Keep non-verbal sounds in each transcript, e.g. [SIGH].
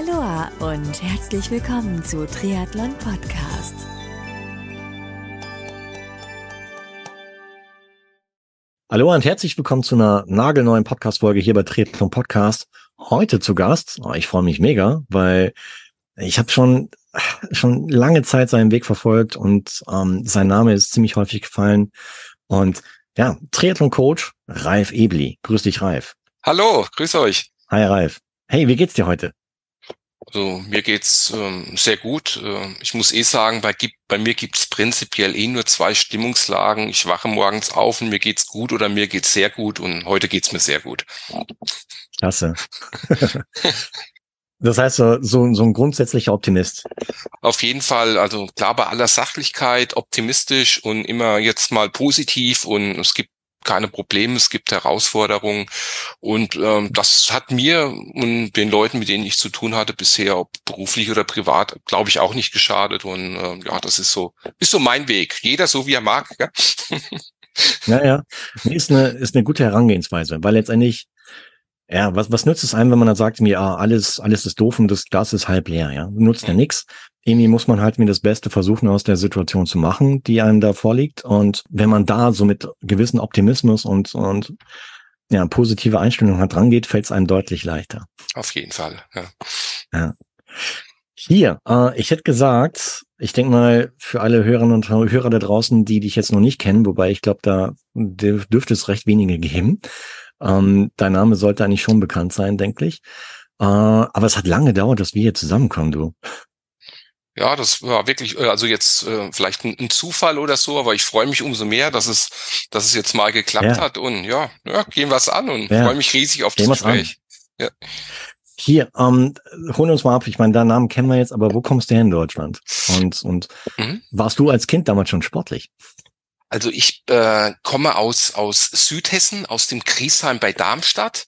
Aloha und herzlich willkommen zu Triathlon Podcast. Hallo und herzlich willkommen zu einer nagelneuen Podcast-Folge hier bei Triathlon Podcast. Heute zu Gast, oh, ich freue mich mega, weil ich habe schon schon lange Zeit seinen Weg verfolgt und ähm, sein Name ist ziemlich häufig gefallen. Und ja, Triathlon-Coach Ralf Ebli. Grüß dich, Ralf. Hallo, grüß euch. Hi, Ralf. Hey, wie geht's dir heute? Also mir geht's ähm, sehr gut. Äh, ich muss eh sagen, bei, bei mir gibt's prinzipiell eh nur zwei Stimmungslagen. Ich wache morgens auf und mir geht's gut oder mir geht's sehr gut und heute geht's mir sehr gut. Klasse. [LAUGHS] das heißt, so, so, so ein grundsätzlicher Optimist. Auf jeden Fall, also klar bei aller Sachlichkeit, optimistisch und immer jetzt mal positiv und es gibt keine Probleme, es gibt Herausforderungen und ähm, das hat mir und den Leuten, mit denen ich zu tun hatte bisher, ob beruflich oder privat, glaube ich auch nicht geschadet und äh, ja, das ist so ist so mein Weg. Jeder so wie er mag. Ja, [LAUGHS] ja, ja. ist eine ist eine gute Herangehensweise, weil letztendlich ja, was, was nützt es einem, wenn man dann sagt, mir, ah, alles, alles ist doof und das Glas ist halb leer, ja? Nutzt ja nix irgendwie muss man halt mir das Beste versuchen, aus der Situation zu machen, die einem da vorliegt. Und wenn man da so mit gewissen Optimismus und, und ja, positive Einstellung hat rangeht, fällt es einem deutlich leichter. Auf jeden Fall, ja. ja. Hier, äh, ich hätte gesagt, ich denke mal, für alle Hörerinnen und Hörer da draußen, die dich jetzt noch nicht kennen, wobei ich glaube, da dürfte es recht wenige geben. Ähm, dein Name sollte eigentlich schon bekannt sein, denke ich. Äh, aber es hat lange gedauert, dass wir hier zusammenkommen, du. Ja, das war wirklich, äh, also jetzt äh, vielleicht ein, ein, Zufall oder so, aber ich freue mich umso mehr, dass es, dass es jetzt mal geklappt ja. hat und ja, ja, gehen wir es an und ja. freue mich riesig auf das Gespräch. Ja. Hier, ähm, holen uns mal ab. Ich meine, deinen Namen kennen wir jetzt, aber wo kommst du her in Deutschland? Und, und mhm. warst du als Kind damals schon sportlich? Also ich äh, komme aus, aus Südhessen, aus dem Griesheim bei Darmstadt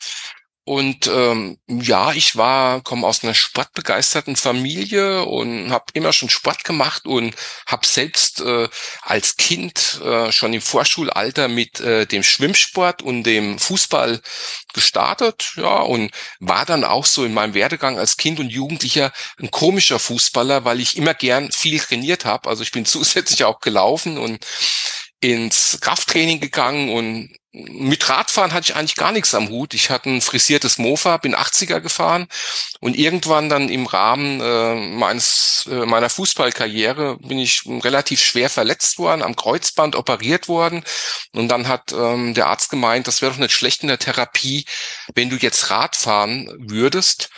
und ähm, ja, ich war, komme aus einer sportbegeisterten Familie und habe immer schon Sport gemacht und habe selbst äh, als Kind äh, schon im Vorschulalter mit äh, dem Schwimmsport und dem Fußball gestartet, ja, und war dann auch so in meinem Werdegang als Kind und Jugendlicher ein komischer Fußballer, weil ich immer gern viel trainiert habe. Also ich bin [LAUGHS] zusätzlich auch gelaufen und ins Krafttraining gegangen und mit Radfahren hatte ich eigentlich gar nichts am Hut. Ich hatte ein frisiertes Mofa, bin 80er gefahren und irgendwann dann im Rahmen äh, meines äh, meiner Fußballkarriere bin ich relativ schwer verletzt worden, am Kreuzband operiert worden und dann hat ähm, der Arzt gemeint, das wäre doch nicht schlecht in der Therapie, wenn du jetzt Radfahren würdest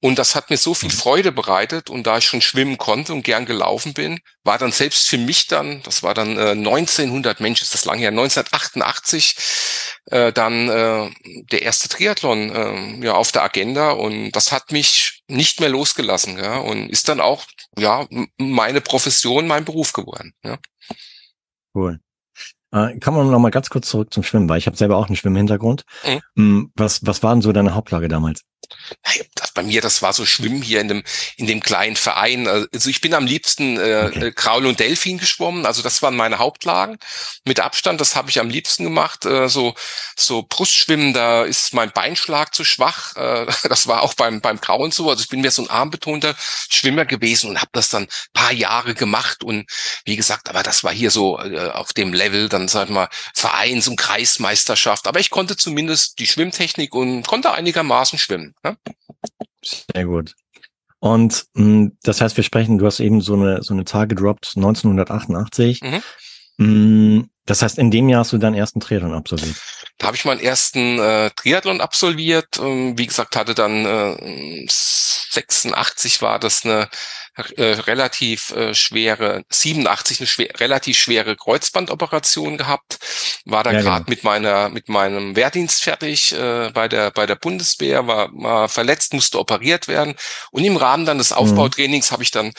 und das hat mir so viel mhm. Freude bereitet. Und da ich schon schwimmen konnte und gern gelaufen bin, war dann selbst für mich dann, das war dann äh, 1900, Mensch, ist das lange her, 1988, äh, dann äh, der erste Triathlon äh, ja auf der Agenda. Und das hat mich nicht mehr losgelassen. Ja, und ist dann auch ja meine Profession, mein Beruf geworden. Ja. Cool. Äh, kann man noch mal ganz kurz zurück zum Schwimmen, weil ich habe selber auch einen Schwimmhintergrund. Mhm. Hm, was, was war denn so deine Hauptlage damals? Das bei mir, das war so Schwimmen hier in dem, in dem kleinen Verein. Also ich bin am liebsten äh, okay. Äh, Kraul und Delfin geschwommen. Also das waren meine Hauptlagen. Mit Abstand, das habe ich am liebsten gemacht. Äh, so, so Brustschwimmen, da ist mein Beinschlag zu schwach. Äh, [LAUGHS] das war auch beim, beim Grauen so. Also ich bin mehr so ein armbetonter Schwimmer gewesen und habe das dann paar Jahre gemacht. Und wie gesagt, aber das war hier so äh, auf dem Level, dann sag ich mal, Vereins- und Kreismeisterschaft. Aber ich konnte zumindest die Schwimmtechnik und konnte einigermaßen schwimmen. Ja? Sehr gut. Und mh, hm, das heißt, wir sprechen, du hast eben so eine, so eine Zahl gedroppt, 1988. Mhm. Mh, hm, das heißt, in dem Jahr hast du deinen ersten Triathlon absolviert. Da habe ich meinen ersten äh, Triathlon absolviert. Ähm, wie gesagt, hatte dann äh, 86 war das eine äh, relativ äh, schwere, 87 eine schwer, relativ schwere Kreuzbandoperation gehabt, war da ja, gerade genau. mit meiner mit meinem Wehrdienst fertig äh, bei der bei der Bundeswehr, war, war verletzt, musste operiert werden und im Rahmen dann des mhm. Aufbautrainings mhm. habe ich dann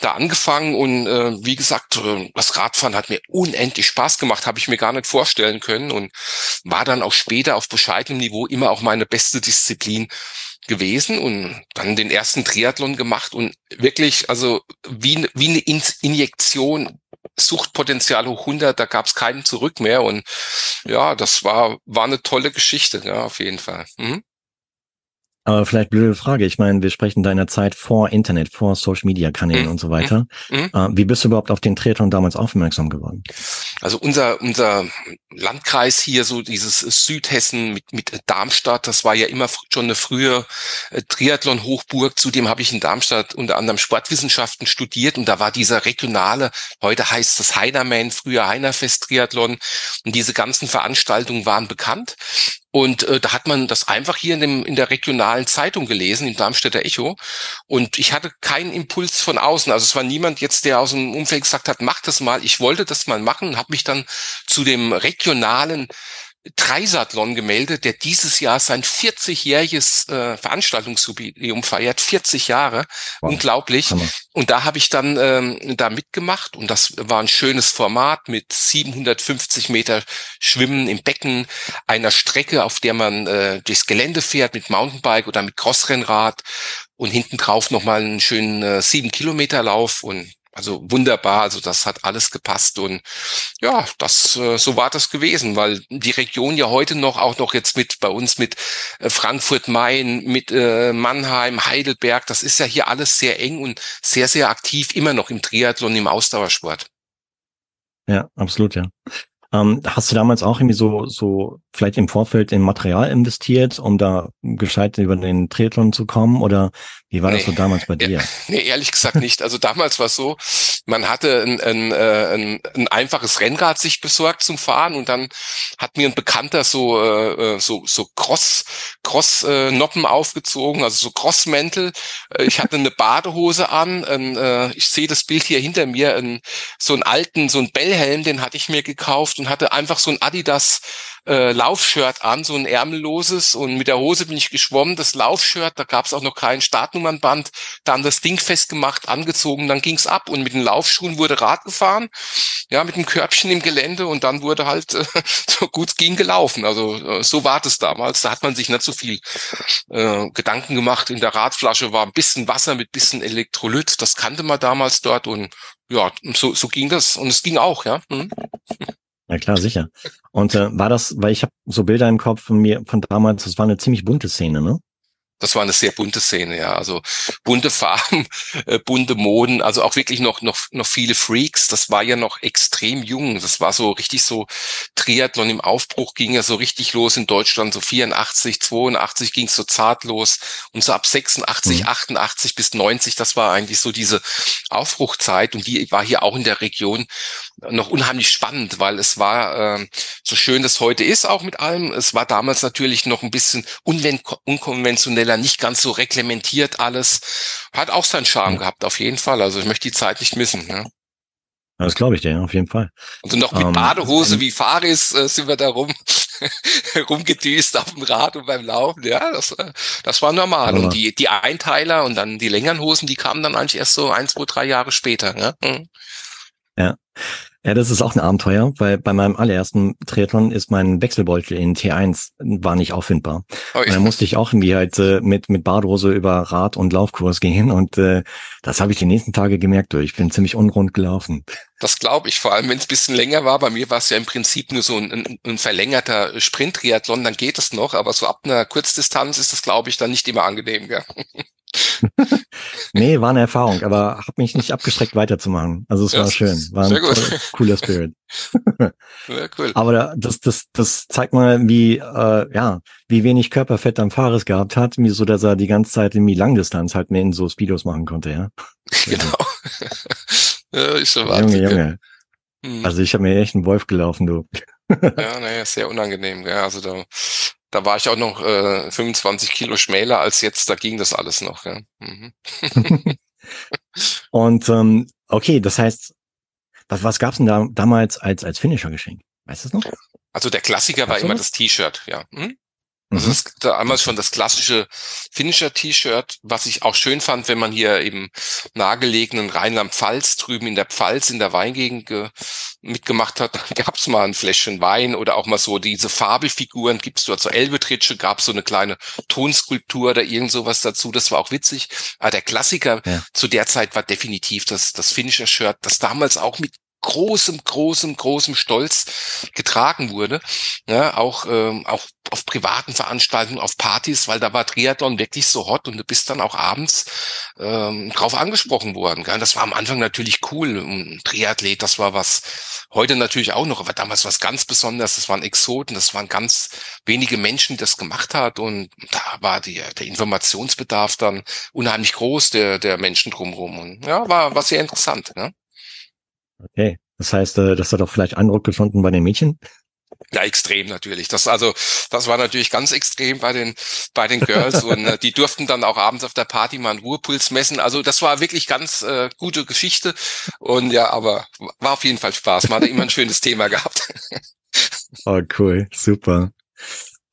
da angefangen und äh, wie gesagt, äh, das Radfahren hat mir unendlich Spaß gemacht, habe ich mir gar nicht vorstellen können und war dann auch später auf bescheidenem Niveau immer auch meine beste Disziplin gewesen und dann den ersten Triathlon gemacht und wirklich, also wie, wie eine Injektion Suchtpotenzial hoch 100, da gab es keinen zurück mehr und ja, das war, war eine tolle Geschichte, ja, auf jeden Fall. Mhm. Aber vielleicht blöde Frage. Ich meine, wir sprechen deiner Zeit vor Internet, vor Social Media Kanälen mhm. und so weiter. Mhm. Äh, wie bist du überhaupt auf den Triathlon damals aufmerksam geworden? Also unser, unser Landkreis hier, so dieses Südhessen mit, mit Darmstadt, das war ja immer schon eine frühe äh, Triathlon-Hochburg. Zudem habe ich in Darmstadt unter anderem Sportwissenschaften studiert und da war dieser regionale, heute heißt das Heinerman, früher Heinerfest Triathlon und diese ganzen Veranstaltungen waren bekannt. Und äh, da hat man das einfach hier in, dem, in der regionalen Zeitung gelesen, im Darmstädter Echo. Und ich hatte keinen Impuls von außen. Also es war niemand jetzt, der aus dem Umfeld gesagt hat, mach das mal. Ich wollte das mal machen und habe mich dann zu dem regionalen Dreisathlon gemeldet, der dieses Jahr sein 40-jähriges äh, Veranstaltungsjubiläum feiert, 40 Jahre, wow. unglaublich. Hammer. Und da habe ich dann ähm, da mitgemacht und das war ein schönes Format mit 750 Meter Schwimmen im Becken, einer Strecke, auf der man äh, durchs Gelände fährt mit Mountainbike oder mit Crossrennrad und hinten drauf nochmal einen schönen äh, sieben Kilometer Lauf und also wunderbar, also das hat alles gepasst und ja, das äh, so war das gewesen, weil die Region ja heute noch auch noch jetzt mit bei uns mit äh, Frankfurt Main, mit äh, Mannheim, Heidelberg, das ist ja hier alles sehr eng und sehr sehr aktiv immer noch im Triathlon im Ausdauersport. Ja, absolut, ja. Ähm, hast du damals auch irgendwie so, so vielleicht im Vorfeld in Material investiert, um da gescheit über den Triathlon zu kommen? Oder wie war nee. das so damals bei dir? [LAUGHS] Nee, ehrlich gesagt nicht. Also damals war es so, man hatte ein, ein, äh, ein, ein einfaches Rennrad sich besorgt zum Fahren und dann hat mir ein Bekannter so, äh, äh so, so Cross, Cross-Noppen äh, aufgezogen, also so Crossmäntel. Ich hatte eine Badehose an. Ein, äh, ich sehe das Bild hier hinter mir, ein, so einen alten, so einen Bellhelm, den hatte ich mir gekauft und hatte einfach so ein Adidas äh, Laufshirt an, so ein ärmelloses. Und mit der Hose bin ich geschwommen, das Laufshirt, da gab es auch noch kein Startnummernband, dann das Ding festgemacht, angezogen, dann ging's ab. Und mit den Laufschuhen wurde Rad gefahren, ja, mit dem Körbchen im Gelände. Und dann wurde halt äh, [LAUGHS] so gut ging gelaufen. Also äh, so war das damals, da hat man sich nicht so viel äh, Gedanken gemacht. In der Radflasche war ein bisschen Wasser mit bisschen Elektrolyt, das kannte man damals dort. Und ja, so, so ging das. Und es ging auch, ja. Hm. Ja klar, sicher. Und äh, war das, weil ich habe so Bilder im Kopf von mir von damals, das war eine ziemlich bunte Szene, ne? Das war eine sehr bunte Szene, ja. Also bunte Farben, [LAUGHS] äh, bunte Moden, also auch wirklich noch, noch, noch viele Freaks. Das war ja noch extrem jung. Das war so richtig so Triathlon im Aufbruch ging ja so richtig los in Deutschland. So 84, 82 ging es so zart los. Und so ab 86, mhm. 88 bis 90, das war eigentlich so diese Aufbruchzeit. Und die war hier auch in der Region noch unheimlich spannend, weil es war äh, so schön das heute ist auch mit allem. Es war damals natürlich noch ein bisschen unkonventioneller, nicht ganz so reglementiert alles. Hat auch seinen Charme ja. gehabt, auf jeden Fall. Also ich möchte die Zeit nicht missen. Ne? Das glaube ich dir, auf jeden Fall. Und noch mit um, ähm, Badehose wie Faris äh, sind wir da rum, [LAUGHS] rumgedüst auf dem Rad und beim Laufen. Ja, das, äh, das war normal. Und die, die Einteiler und dann die längeren Hosen, die kamen dann eigentlich erst so ein, zwei, drei Jahre später. Ne? Mhm. Ja. Ja, das ist auch ein Abenteuer, weil bei meinem allerersten Triathlon ist mein Wechselbeutel in T1 war nicht auffindbar. Oh, ja. Da musste ich auch irgendwie halt äh, mit mit Badhose über Rad- und Laufkurs gehen und äh, das habe ich die nächsten Tage gemerkt. Ich bin ziemlich unrund gelaufen. Das glaube ich, vor allem wenn es bisschen länger war. Bei mir war es ja im Prinzip nur so ein, ein, ein verlängerter Sprint-Triathlon, dann geht es noch, aber so ab einer Kurzdistanz ist das, glaube ich, dann nicht immer angenehm. Gell? [LAUGHS] nee, war eine Erfahrung, aber hat mich nicht abgeschreckt weiterzumachen. Also es ja, war schön, war ein toll, cooler Spirit. [LAUGHS] ja, cool. Aber das, das, das zeigt mal, wie äh, ja, wie wenig Körperfett am Fahrer gehabt hat, so dass er die ganze Zeit in die Langdistanz halt mehr in so Speedos machen konnte, ja. [LAUGHS] Genau. ja, ist schon Junge, Junge. Hm. Also ich habe mir echt einen Wolf gelaufen, du. ja, naja, sehr unangenehm. Ja, also da da war ich auch noch äh, 25 Kilo schmäler als jetzt, da ging das alles noch. Ja. Mhm. [LAUGHS] Und ähm, okay, das heißt, was, was gab's denn da damals als, als Finisher-Geschenk? Weißt du es noch? Also der Klassiker war immer das T-Shirt, ja. Hm? Also mhm. das, damals schon das klassische Finisher-T-Shirt, was ich auch schön fand, wenn man hier im nahegelegenen Rheinland-Pfalz drüben in der Pfalz in der Weingegend mitgemacht hat, [LAUGHS] gab es mal ein Fläschchen Wein oder auch mal so diese Fabelfiguren, gibt's dort so Elbetritsche, gab so eine kleine Tonskulptur oder irgend sowas dazu, das war auch witzig. Aber der Klassiker ja. zu der Zeit war definitiv das, das Finisher-Shirt, das damals auch mit großem, großem, großem Stolz getragen wurde. Ja, auch, ähm, auch auf privaten Veranstaltungen, auf Partys, weil da war Triathlon wirklich so hot und du bist dann auch abends ähm, drauf angesprochen worden. Gell? Das war am Anfang natürlich cool. Ein Triathlet, das war was, heute natürlich auch noch, aber damals was ganz Besonderes. Das waren Exoten, das waren ganz wenige Menschen, die das gemacht hat und da war die, der Informationsbedarf dann unheimlich groß der, der Menschen drumherum. Und ja, war, war sehr interessant. Ne? Okay. Das heißt, äh, das hat auch vielleicht Eindruck gefunden bei den Mädchen? Ja, extrem natürlich. Das also, das war natürlich ganz extrem bei den bei den Girls und äh, die durften dann auch abends auf der Party mal einen Ruhepuls messen. Also das war wirklich ganz äh, gute Geschichte und ja, aber war auf jeden Fall Spaß. Man hat immer ein schönes Thema gehabt. [LAUGHS] oh cool, super.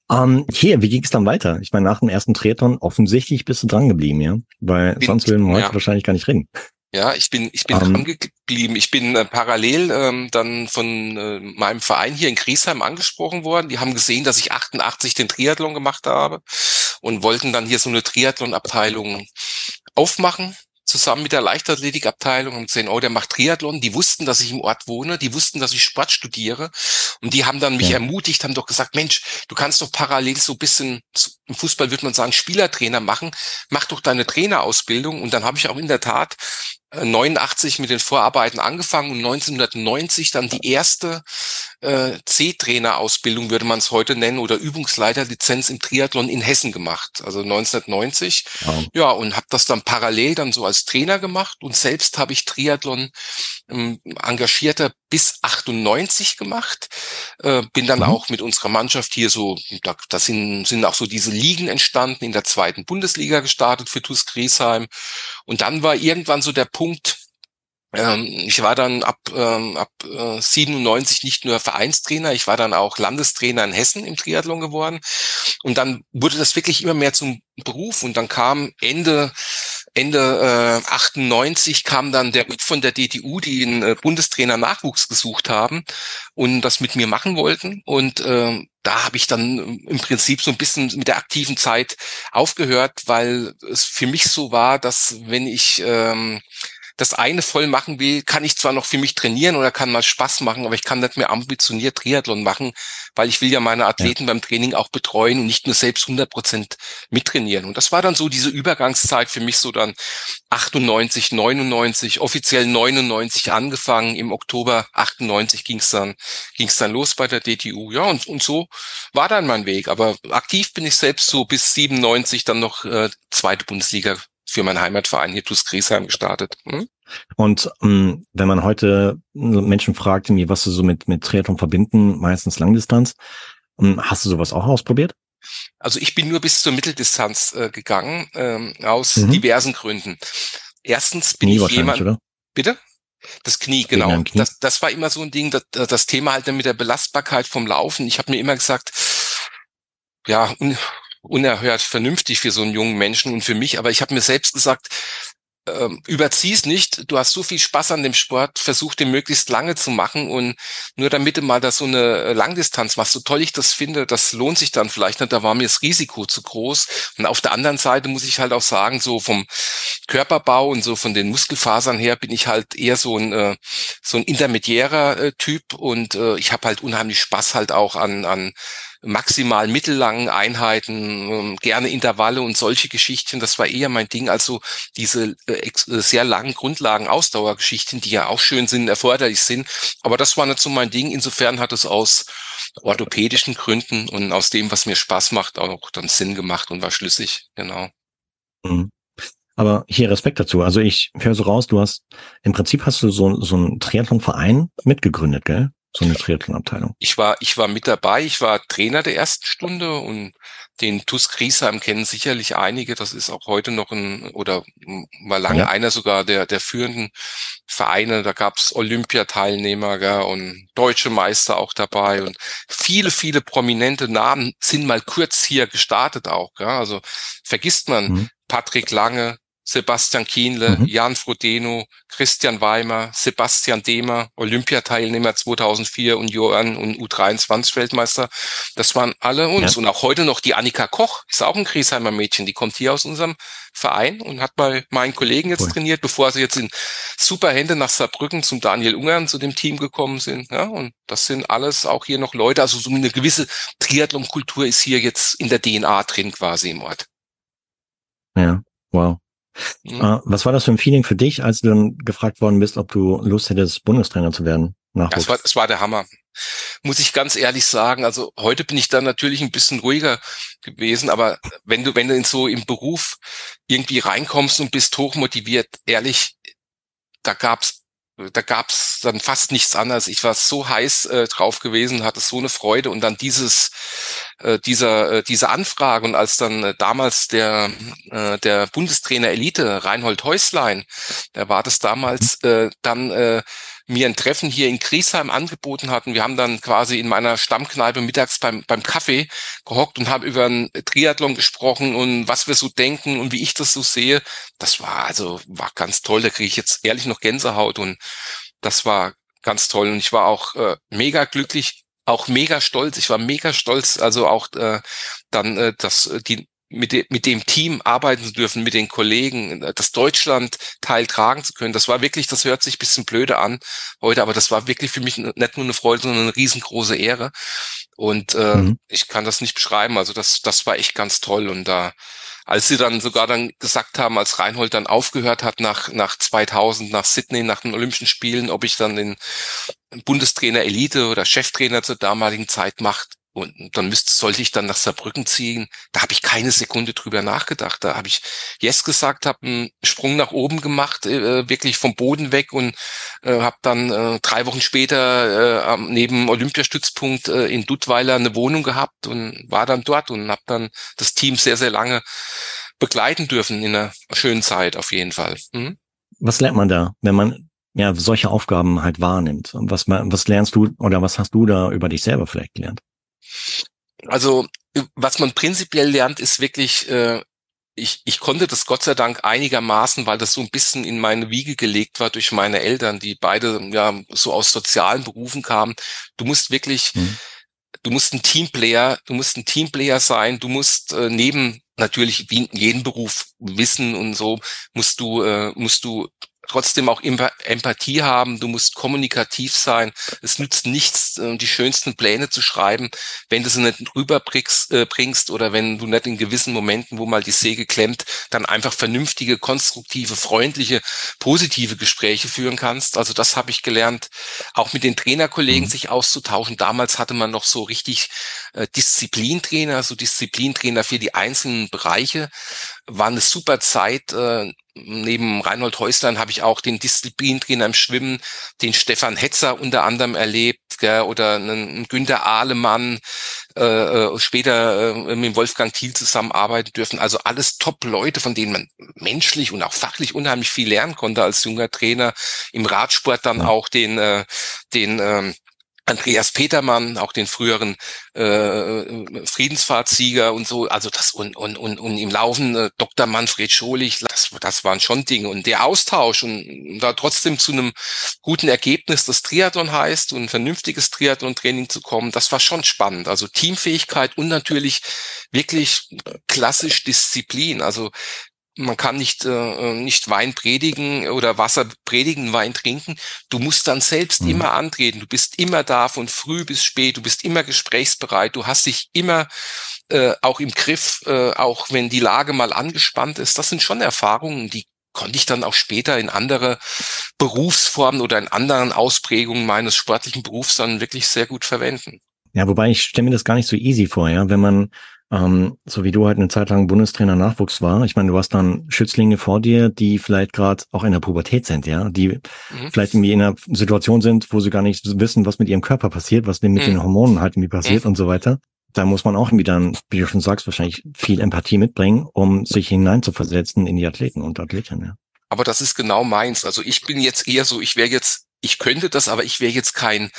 Um, ähm, hier, wie ging es dann weiter? Ich meine, nach dem ersten Triathlon offensichtlich bist du dran geblieben, ja, weil Bin, sonst würden wir heute ja. wahrscheinlich gar nicht reden. Ja, ich bin, ich bin um, ähm. dran geblieben. Ich bin äh, parallel ähm, dann von äh, meinem Verein hier in Griesheim angesprochen worden. Die haben gesehen, dass ich 88 den Triathlon gemacht habe und wollten dann hier so eine Triathlon-Abteilung aufmachen zusammen mit der Leichtathletikabteilung und gesehen, oh, der macht Triathlon. Die wussten, dass ich im Ort wohne, die wussten, dass ich Sport studiere und die haben dann mich ja. ermutigt, haben doch gesagt, Mensch, du kannst doch parallel so ein bisschen, im Fußball würde man sagen, Spielertrainer machen, mach doch deine Trainerausbildung und dann habe ich auch in der Tat 89 mit den Vorarbeiten angefangen und 1990 dann die erste äh, C-Trainer-Ausbildung, würde man es heute nennen, oder Übungsleiterlizenz im Triathlon in Hessen gemacht. Also 1990. Ja, ja und habe das dann parallel dann so als Trainer gemacht und selbst habe ich Triathlon ähm, engagierter bis 98 gemacht. Äh, bin dann mhm. auch mit unserer Mannschaft hier so, da, da sind, sind auch so diese Ligen entstanden, in der zweiten Bundesliga gestartet für TuS Griesheim. Und dann war irgendwann so der Punkt, ähm, ich war dann ab, ähm, ab äh, 97 nicht nur Vereinstrainer, ich war dann auch Landestrainer in Hessen im Triathlon geworden. Und dann wurde das wirklich immer mehr zum Beruf. Und dann kam Ende Ende äh, 98 kam dann der von der DTU, die einen äh, Bundestrainer Nachwuchs gesucht haben und das mit mir machen wollten. Und äh, da habe ich dann im Prinzip so ein bisschen mit der aktiven Zeit aufgehört, weil es für mich so war, dass wenn ich ähm, das eine voll machen will, kann ich zwar noch für mich trainieren oder kann mal Spaß machen, aber ich kann nicht mehr ambitioniert Triathlon machen, weil ich will ja meine Athleten ja. beim Training auch betreuen und nicht nur selbst 100 Prozent mittrainieren. Und das war dann so diese Übergangszeit für mich so dann 98, 99, offiziell 99 angefangen. Im Oktober 98 ging es dann, ging's dann los bei der DTU. Ja, und, und so war dann mein Weg. Aber aktiv bin ich selbst so bis 97 dann noch äh, zweite Bundesliga für meinen Heimatverein hier TuS Griesheim gestartet. Hm? Und ähm, wenn man heute Menschen fragt, mir, was sie so mit, mit Triathlon verbinden, meistens Langdistanz, ähm, hast du sowas auch ausprobiert? Also ich bin nur bis zur Mitteldistanz äh, gegangen, ähm, aus mhm. diversen Gründen. Erstens bin Knie ich jemand. Oder? Bitte? Das Knie, genau. Knie. Das, das war immer so ein Ding, das, das Thema halt dann mit der Belastbarkeit vom Laufen. Ich habe mir immer gesagt, ja, unerhört vernünftig für so einen jungen Menschen und für mich. Aber ich habe mir selbst gesagt, ähm, überzieh's nicht. Du hast so viel Spaß an dem Sport, versuch den möglichst lange zu machen und nur damit du mal da so eine Langdistanz machst, so toll ich das finde, das lohnt sich dann vielleicht nicht. Da war mir das Risiko zu groß. Und auf der anderen Seite muss ich halt auch sagen, so vom Körperbau und so von den Muskelfasern her bin ich halt eher so ein äh, so ein intermediärer äh, Typ und äh, ich habe halt unheimlich Spaß halt auch an an maximal mittellangen Einheiten, ähm, gerne Intervalle und solche Geschichten. Das war eher mein Ding. Also diese äh, äh, sehr langen Grundlagen Ausdauergeschichten, die ja auch schön sind, erforderlich sind. Aber das war nicht so mein Ding. Insofern hat es aus orthopädischen Gründen und aus dem, was mir Spaß macht, auch dann Sinn gemacht und war schlüssig. Genau. Mhm. Aber hier Respekt dazu. Also ich höre so raus, du hast, im Prinzip hast du so, so einen Triathlon-Verein mitgegründet, gell? So eine Triathlon-Abteilung? Ich war, ich war mit dabei. Ich war Trainer der ersten Stunde und den TUS Griesheim kennen sicherlich einige. Das ist auch heute noch ein, oder war lange ja. einer sogar der, der führenden Vereine. Da gab's Olympiateilnehmer gell, und deutsche Meister auch dabei und viele, viele prominente Namen sind mal kurz hier gestartet auch. Gell. Also vergisst man mhm. Patrick Lange, Sebastian Kienle, mhm. Jan Frodeno, Christian Weimer, Sebastian Demer, Olympiateilnehmer 2004 und Johann und U23-Weltmeister. Das waren alle uns. Ja. Und auch heute noch die Annika Koch, ist auch ein Griesheimer Mädchen, die kommt hier aus unserem Verein und hat bei meinen Kollegen jetzt cool. trainiert, bevor sie jetzt in super Hände nach Saarbrücken zum Daniel Ungern, zu dem Team gekommen sind. Ja, und das sind alles auch hier noch Leute, also so eine gewisse Triathlon-Kultur ist hier jetzt in der DNA drin quasi im Ort. Ja, wow. Mhm. Uh, was war das für ein Feeling für dich, als du dann gefragt worden bist, ob du Lust hättest, Bundestrainer zu werden? Das war, das war der Hammer. Muss ich ganz ehrlich sagen. Also heute bin ich da natürlich ein bisschen ruhiger gewesen, aber wenn du, wenn du in so im Beruf irgendwie reinkommst und bist hochmotiviert, ehrlich, da gab's da gab's dann fast nichts anderes. Ich war so heiß äh, drauf gewesen, hatte so eine Freude und dann dieses, äh, dieser, äh, diese Anfrage und als dann äh, damals der, äh, der Bundestrainer Elite Reinhold Häuslein, der war das damals, äh, dann äh, mir ein Treffen hier in Griesheim angeboten hatten. Wir haben dann quasi in meiner Stammkneipe mittags beim, beim Kaffee gehockt und haben über einen Triathlon gesprochen und was wir so denken und wie ich das so sehe. Das war also, war ganz toll. Da kriege ich jetzt ehrlich noch Gänsehaut und das war ganz toll. Und ich war auch äh, mega glücklich, auch mega stolz. Ich war mega stolz, also auch äh, dann, äh, dass äh, die mit, de, mit dem Team arbeiten zu dürfen, mit den Kollegen, das Deutschland Teil tragen zu können. Das war wirklich, das hört sich bisschen blöde an heute, aber das war wirklich für mich nicht nur eine Freude, sondern eine riesengroße Ehre. Und äh, mhm. ich kann das nicht beschreiben. Also das, das war echt ganz toll. Und da, als sie dann sogar dann gesagt haben, als Reinhold dann aufgehört hat nach, nach 2000, nach Sydney, nach den Olympischen Spielen, ob ich dann den Bundestrainer Elite oder Cheftrainer zur damaligen Zeit macht, und dann müsste, sollte ich dann nach Saarbrücken ziehen. Da habe ich keine Sekunde drüber nachgedacht. Da habe ich Yes gesagt, habe einen Sprung nach oben gemacht, äh, wirklich vom Boden weg und äh, habe dann äh, drei Wochen später äh, neben Olympiastützpunkt äh, in Duttweiler eine Wohnung gehabt und war dann dort und habe dann das Team sehr, sehr lange begleiten dürfen in einer schönen Zeit auf jeden Fall. Mhm. Was lernt man da, wenn man ja solche Aufgaben halt wahrnimmt? Was, was lernst du oder was hast du da über dich selber vielleicht gelernt? Also was man prinzipiell lernt, ist wirklich, äh, ich, ich konnte das Gott sei Dank einigermaßen, weil das so ein bisschen in meine Wiege gelegt war durch meine Eltern, die beide ja so aus sozialen Berufen kamen. Du musst wirklich, hm. du musst ein Teamplayer, du musst ein Teamplayer sein, du musst äh, neben natürlich wie in jedem Beruf wissen und so musst du äh, musst du trotzdem auch Empathie haben, du musst kommunikativ sein. Es nützt nichts, äh, die schönsten Pläne zu schreiben, wenn du sie nicht rüberbringst äh, oder wenn du nicht in gewissen Momenten, wo mal die Säge klemmt, dann einfach vernünftige, konstruktive, freundliche, positive Gespräche führen kannst. Also das habe ich gelernt, auch mit den Trainerkollegen mhm. sich auszutauschen. Damals hatte man noch so richtig äh, Disziplintrainer, so Disziplintrainer für die einzelnen Bereiche. War eine super Zeit, äh, neben Reinhold Häuslein habe ich auch den Disziplintrainer im Schwimmen, den Stefan Hetzer unter anderem erlebt, gell, oder einen Günter Ahlemann, äh, äh, später äh, mit Wolfgang Thiel zusammenarbeiten dürfen. Also alles Top-Leute, von denen man menschlich und auch fachlich unheimlich viel lernen konnte als junger Trainer. Im Radsport dann auch den, äh, den ähm, Andreas Petermann, auch den früheren äh, Friedensfahrtsieger und so, also das und und und, und im Laufen äh, Dr. Manfred Scholich, das, das waren schon Dinge und der Austausch und da trotzdem zu einem guten Ergebnis, das Triathlon heißt und ein vernünftiges Triathlon-Training zu kommen, das war schon spannend. Also Teamfähigkeit und natürlich wirklich klassisch Disziplin. Also man kann nicht, äh, nicht Wein predigen oder Wasser predigen, Wein trinken. Du musst dann selbst mhm. immer antreten. Du bist immer da von früh bis spät. Du bist immer gesprächsbereit. Du hast dich immer äh, auch im Griff, äh, auch wenn die Lage mal angespannt ist. Das sind schon Erfahrungen, die konnte ich dann auch später in andere Berufsformen oder in anderen Ausprägungen meines sportlichen Berufs dann wirklich sehr gut verwenden. Ja, wobei ich stelle mir das gar nicht so easy vor, ja, wenn man ähm, so wie du halt eine Zeit lang Bundestrainer Nachwuchs war. Ich meine, du hast dann Schützlinge vor dir, die vielleicht gerade auch in der Pubertät sind, ja, die mhm. vielleicht irgendwie in einer Situation sind, wo sie gar nicht wissen, was mit ihrem Körper passiert, was mit mhm. den Hormonen halt irgendwie passiert mhm. und so weiter. Da muss man auch irgendwie dann, wie du schon sagst, wahrscheinlich viel Empathie mitbringen, um sich hineinzuversetzen in die Athleten und Athletinnen. Ja. Aber das ist genau meins. Also ich bin jetzt eher so, ich wäre jetzt ich könnte das, aber ich wäre jetzt kein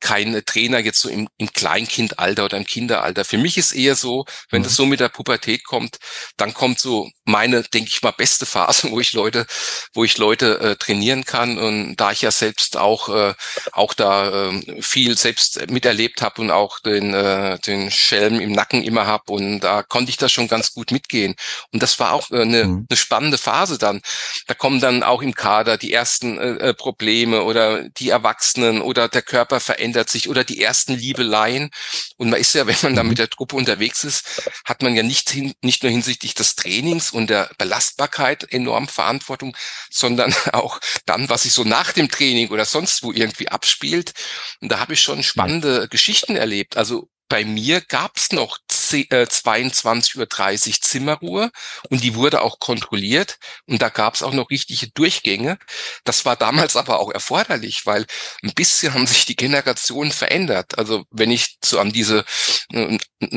kein Trainer jetzt so im, im Kleinkindalter oder im Kinderalter. Für mich ist eher so, wenn mhm. das so mit der Pubertät kommt, dann kommt so meine, denke ich mal, beste Phase, wo ich Leute, wo ich Leute äh, trainieren kann. Und da ich ja selbst auch, äh, auch da äh, viel selbst miterlebt habe und auch den, äh, den Schelm im Nacken immer habe und da konnte ich das schon ganz gut mitgehen. Und das war auch äh, eine, mhm. eine spannende Phase dann. Da kommen dann auch im Kader die ersten äh, äh Probleme oder die Erwachsenen oder der Körper verändert sich oder die ersten Liebeleien. Und man ist ja, wenn man da mhm. mit der Truppe unterwegs ist, hat man ja nicht, hin, nicht nur hinsichtlich des Trainings und der Belastbarkeit enorm Verantwortung, sondern [LAUGHS] auch dann, was sich so nach dem Training oder sonst wo irgendwie abspielt. Und da habe ich schon spannende. Geschichten erlebt. Also bei mir gab es noch 22.30 Uhr Zimmerruhe und die wurde auch kontrolliert und da gab es auch noch richtige Durchgänge. Das war damals aber auch erforderlich, weil ein bisschen haben sich die Generationen verändert. Also wenn ich so an diese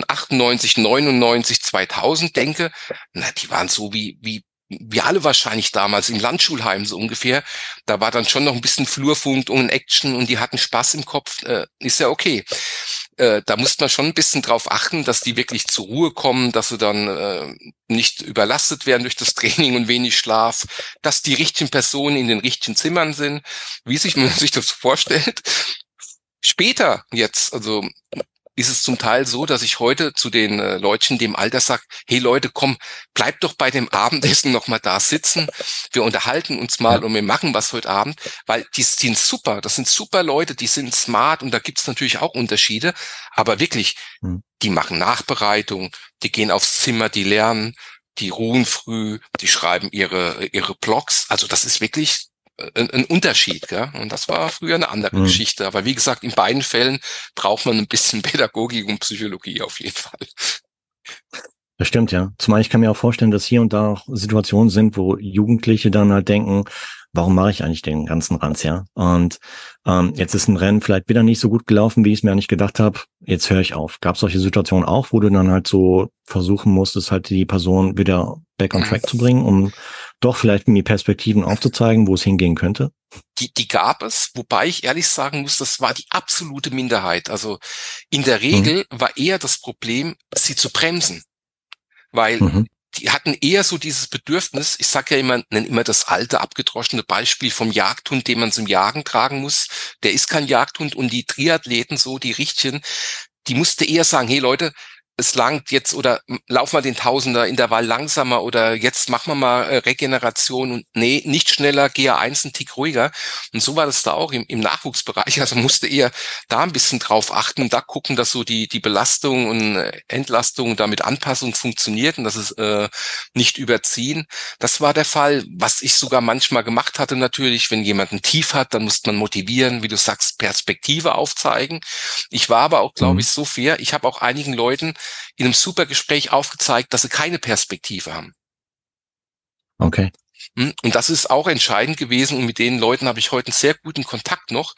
98, 99, 2000 denke, na, die waren so wie, wie wir alle wahrscheinlich damals im Landschulheim so ungefähr, da war dann schon noch ein bisschen Flurfunk und Action und die hatten Spaß im Kopf, äh, ist ja okay. Äh, da muss man schon ein bisschen drauf achten, dass die wirklich zur Ruhe kommen, dass sie dann äh, nicht überlastet werden durch das [LAUGHS] Training und wenig Schlaf, dass die richtigen Personen in den richtigen Zimmern sind, wie sich [LAUGHS] man sich das vorstellt. Später jetzt, also ist es zum Teil so, dass ich heute zu den äh, Leuten dem Alter sage, hey Leute, komm, bleibt doch bei dem Abendessen noch mal da sitzen. Wir unterhalten uns mal ja. und wir machen was heute Abend, weil die sind super. Das sind super Leute, die sind smart und da gibt's natürlich auch Unterschiede. Aber wirklich, hm. die machen Nachbereitung, die gehen aufs Zimmer, die lernen, die ruhen früh, die schreiben ihre, ihre Blogs. Also das ist wirklich ein, ein Unterschied. Gell? Und das war früher eine andere mhm. Geschichte. Aber wie gesagt, in beiden Fällen braucht man ein bisschen [LAUGHS] Pädagogik und Psychologie auf jeden Fall. Das stimmt, ja. Zumal ich kann mir auch vorstellen, dass hier und da auch Situationen sind, wo Jugendliche dann halt denken, warum mache ich eigentlich den ganzen Ranz, ja? Und ähm, jetzt ist ein Rennen vielleicht wieder nicht so gut gelaufen, wie ich es mir eigentlich gedacht habe. Jetzt höre ich auf. Gab es solche Situationen auch, wo du dann halt so versuchen musstest, halt die Person wieder back on track zu bringen, um doch vielleicht mir Perspektiven aufzuzeigen, wo es hingehen könnte? Die, die gab es, wobei ich ehrlich sagen muss, das war die absolute Minderheit. Also in der Regel mhm. war eher das Problem, sie zu bremsen. Weil mhm die hatten eher so dieses Bedürfnis, ich sage ja immer, nenne immer das alte, abgedroschene Beispiel vom Jagdhund, den man zum Jagen tragen muss. Der ist kein Jagdhund und die Triathleten, so die Richtigen, die musste eher sagen, hey Leute, es langt jetzt oder lauf mal den Tausender Intervall langsamer oder jetzt machen wir mal äh, Regeneration und nee, nicht schneller, GA1 ein Tick ruhiger. Und so war das da auch im, im Nachwuchsbereich. [LAUGHS] Also musste eher da ein bisschen drauf achten, da gucken, dass so die, die Belastung und äh, Entlastung da mit Anpassung funktioniert und dass es äh, nicht überziehen. Das war der Fall. Was ich sogar manchmal gemacht hatte natürlich, wenn jemand ein Tief hat, dann musste man motivieren, wie du sagst, Perspektive aufzeigen. Ich war aber auch, glaube mhm. ich, so fair. Ich habe auch einigen Leuten in einem super Gespräch aufgezeigt, dass sie keine Perspektive haben. Okay. Hm? Und das ist auch entscheidend gewesen und mit den Leuten habe ich heute einen sehr guten Kontakt noch,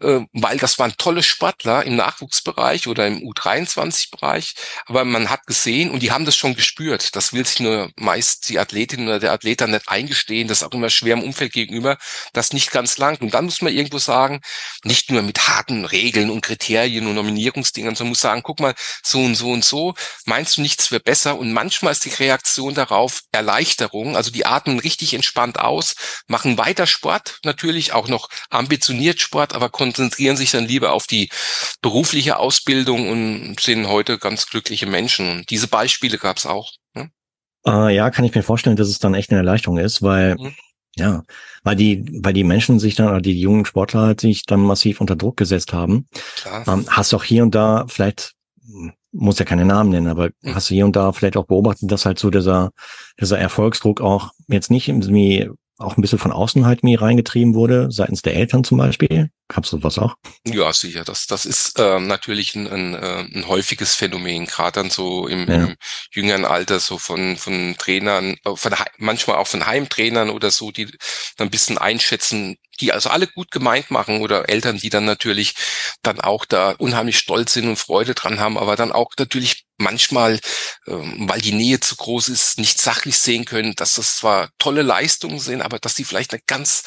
äh, weil das waren tolle Sportler im Nachwuchsbereich oder im U23-Bereich, aber man hat gesehen und die haben das schon gespürt. Das will sich nur meist die Athletin oder der Athlet dann nicht eingestehen, das ist auch immer schwer im Umfeld gegenüber, das nicht ganz lang. Und dann muss man irgendwo sagen, nicht nur mit harten Regeln und Kriterien und Nominierungsdingern, sondern muss sagen, guck mal, so und so und so, meinst du nichts wäre besser? Und manchmal ist die Reaktion darauf Erleichterung, also die atmen richtig richtig entspannt aus, machen weiter Sport, natürlich auch noch ambitioniert Sport, aber konzentrieren sich dann lieber auf die berufliche Ausbildung und sind heute ganz glückliche Menschen. diese Beispiele gab es auch. Ne? Äh, ja, kann ich mir vorstellen, dass es dann echt eine Erleichterung ist, weil mhm. Ja, weil die, weil die Menschen sich dann, oder die jungen Sportler sich dann massiv unter Druck gesetzt haben. Klar. Ähm, hast auch hier und da vielleicht muss ja keine Namen nennen, aber mhm. hast du hier und da vielleicht auch beobachtet, dass halt so dieser, dieser Erfolgsdruck auch jetzt nicht irgendwie auch ein bisschen von außen halt mir reingetrieben wurde, seitens der Eltern zum Beispiel? Gab's sowas auch? Ja, sicher. Das, das ist ähm, natürlich ein, ein, äh, ein häufiges Phänomen, gerade dann so im, ja. im jüngeren Alter, so von, von Trainern, äh, von, manchmal auch von Heimtrainern oder so, die dann ein bisschen einschätzen, die also alle gut gemeint machen oder Eltern, die dann natürlich dann auch da unheimlich stolz sind und Freude dran haben, aber dann auch natürlich manchmal, ähm, weil die Nähe zu groß ist, nicht sachlich sehen können, dass das zwar tolle Leistungen sind, aber dass die vielleicht nicht ganz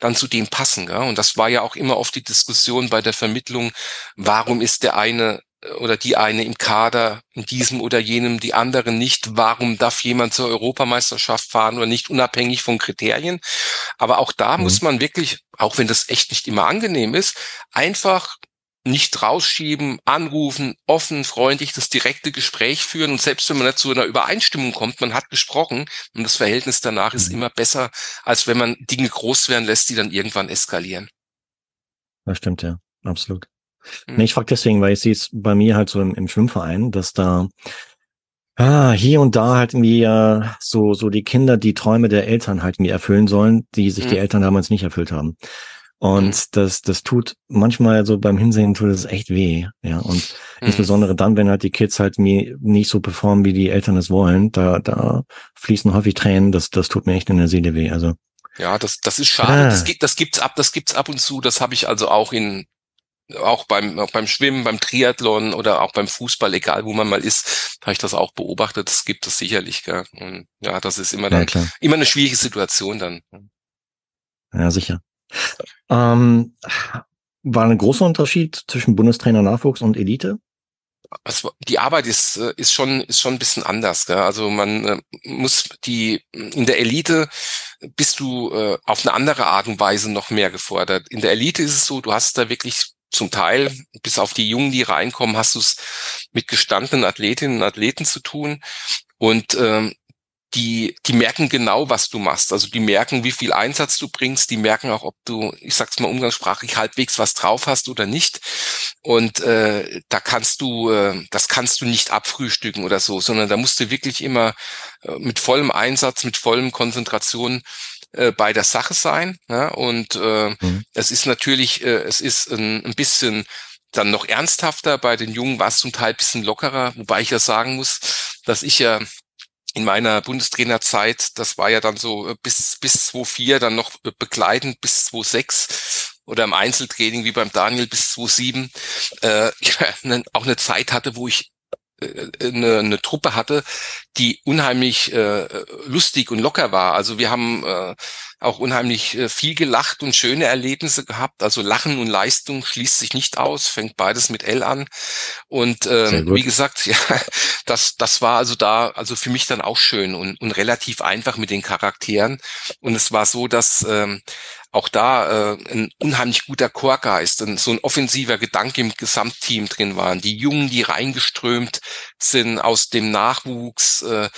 dann zu dem passen. Gell? Und das war ja auch immer oft die Diskussion bei der Vermittlung, warum ist der eine oder die eine im Kader in diesem oder jenem, die anderen nicht. Warum darf jemand zur Europameisterschaft fahren oder nicht, unabhängig von Kriterien? Aber auch da mhm. muss man wirklich, auch wenn das echt nicht immer angenehm ist, einfach nicht rausschieben, anrufen, offen, freundlich das direkte Gespräch führen und selbst wenn man nicht zu einer Übereinstimmung kommt, man hat gesprochen und das Verhältnis danach ist mhm. immer besser, als wenn man Dinge groß werden lässt, die dann irgendwann eskalieren. Das stimmt, ja, absolut. Mhm. Nee, ich frage deswegen, weil ich sehe es bei mir halt so im, im Schwimmverein, dass da ah, hier und da halt irgendwie äh, so, so die Kinder die Träume der Eltern halt mir erfüllen sollen, die sich mhm. die Eltern damals nicht erfüllt haben. Und mhm. das, das tut manchmal so beim Hinsehen tut es echt weh. Ja. Und mhm. insbesondere dann, wenn halt die Kids halt mir nicht so performen, wie die Eltern es wollen, da, da fließen häufig Tränen. Das, das tut mir echt in der Seele weh. Also. Ja, das, das ist schade. Ah. Das gibt, das gibt's ab, das gibt's ab und zu. Das habe ich also auch in, auch beim, auch beim Schwimmen, beim Triathlon oder auch beim Fußball, egal wo man mal ist, habe ich das auch beobachtet. Das gibt es sicherlich. Gell? Und ja, das ist immer dann ja, immer eine schwierige Situation dann. Ja, sicher. Ähm, war ein großer Unterschied zwischen Bundestrainer Nachwuchs und Elite? Also die Arbeit ist äh, ist schon ist schon ein bisschen anders. Gell? Also man äh, muss die in der Elite bist du äh, auf eine andere Art und Weise noch mehr gefordert. In der Elite ist es so, du hast da wirklich zum Teil, bis auf die Jungen, die reinkommen, hast du es mit gestandenen Athletinnen und Athleten zu tun. Und ähm, die, die merken genau, was du machst. Also die merken, wie viel Einsatz du bringst. Die merken auch, ob du, ich sag's mal umgangssprachlich, halbwegs was drauf hast oder nicht. Und äh, da kannst du, äh, das kannst du nicht abfrühstücken oder so, sondern da musst du wirklich immer äh, mit vollem Einsatz, mit vollem Konzentration äh, bei der Sache sein. Ja? Und äh, mhm. es ist natürlich, äh, es ist ein, ein bisschen dann noch ernsthafter. Bei den Jungen war es zum Teil ein bisschen lockerer, wobei ich ja sagen muss, dass ich ja in meiner Bundestrainerzeit, das war ja dann so äh, bis, bis 2.4, dann noch begleitend bis 2.6 oder im Einzeltraining wie beim Daniel bis 2.7, äh, [LAUGHS] ja, auch eine Zeit hatte, wo ich äh, eine, eine Truppe hatte, die unheimlich äh, lustig und locker war. Also wir haben äh, auch unheimlich äh, viel gelacht und schöne Erlebnisse gehabt. Also Lachen und Leistung schließt sich nicht aus, fängt beides mit L an. Und äh, wie gesagt, [LAUGHS] ja, das, das war also da, also für mich dann auch schön und, und relativ einfach mit den Charakteren. Und es war so, dass ähm, auch da äh, ein unheimlich guter Chorgeist und so ein offensiver Gedanke im Gesamtteam drin waren. Die Jungen, die reingeströmt sind aus dem Nachwuchs, äh,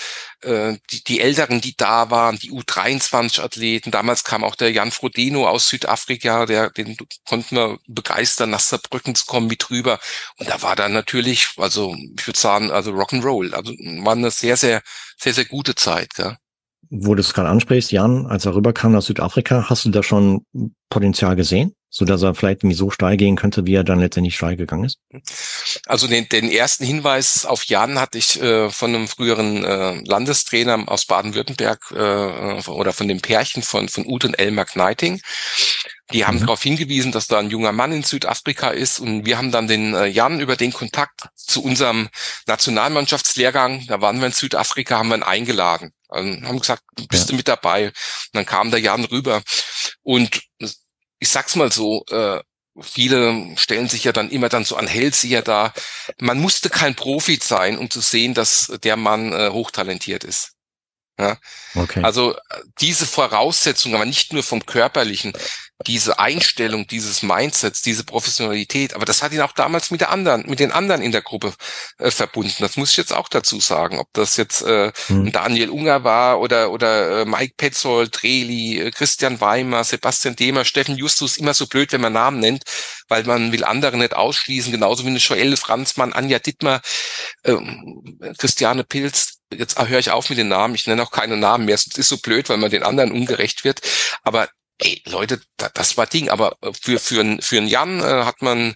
äh, die, die Älteren, die da waren, die U23-Athleten. Damals kam auch der Jan Frodeno aus Südafrika, der, den konnten wir begeistern, nach Saarbrücken zu kommen mit rüber. Und da war dann natürlich, also ich würde sagen, also Rock'n'Roll. Also war eine sehr, sehr, sehr, sehr gute Zeit. Gell? wo du es gerade ansprichst, Jan, als er rüberkam aus Südafrika, hast du da schon Potenzial gesehen, so dass er vielleicht irgendwie so steil gehen könnte, wie er dann letztendlich steil gegangen ist? Also den, den ersten Hinweis auf Jan hatte ich äh, von einem früheren äh, Landestrainer aus Baden-Württemberg äh, oder von dem Pärchen von, von Ute und Elmar Kneiting. Die haben mhm. darauf hingewiesen, dass da ein junger Mann in Südafrika ist und wir haben dann den äh, Jan über den Kontakt zu unserem Nationalmannschaftslehrgang, da waren wir in Südafrika, haben wir ihn eingeladen. Also haben gesagt, bist ja. du mit dabei? Und dann kam der Jan rüber. Und ich sag's mal so, äh, viele stellen sich ja dann immer dann so an Hellseher da. Man musste kein Profi sein, um zu sehen, dass der Mann äh, hochtalentiert ist. Ja? Okay. Also diese Voraussetzung, aber nicht nur vom körperlichen, diese Einstellung, dieses Mindsets, diese Professionalität, aber das hat ihn auch damals mit der anderen, mit den anderen in der Gruppe äh, verbunden. Das muss ich jetzt auch dazu sagen, ob das jetzt äh, hm. Daniel Unger war oder oder äh, Mike Petzold, Dreli, äh, Christian Weimer, Sebastian Demer, Steffen Justus, immer so blöd, wenn man Namen nennt, weil man will andere nicht ausschließen, genauso wie eine Joelle Franzmann, Anja Dittmer, äh, Christiane Pilz, jetzt höre ich auf mit den Namen, ich nenne auch keine Namen mehr, es ist so blöd, weil man den anderen ungerecht wird, aber ey, Leute, das war Ding. Aber äh, für, für, für einen Jan äh, hat man,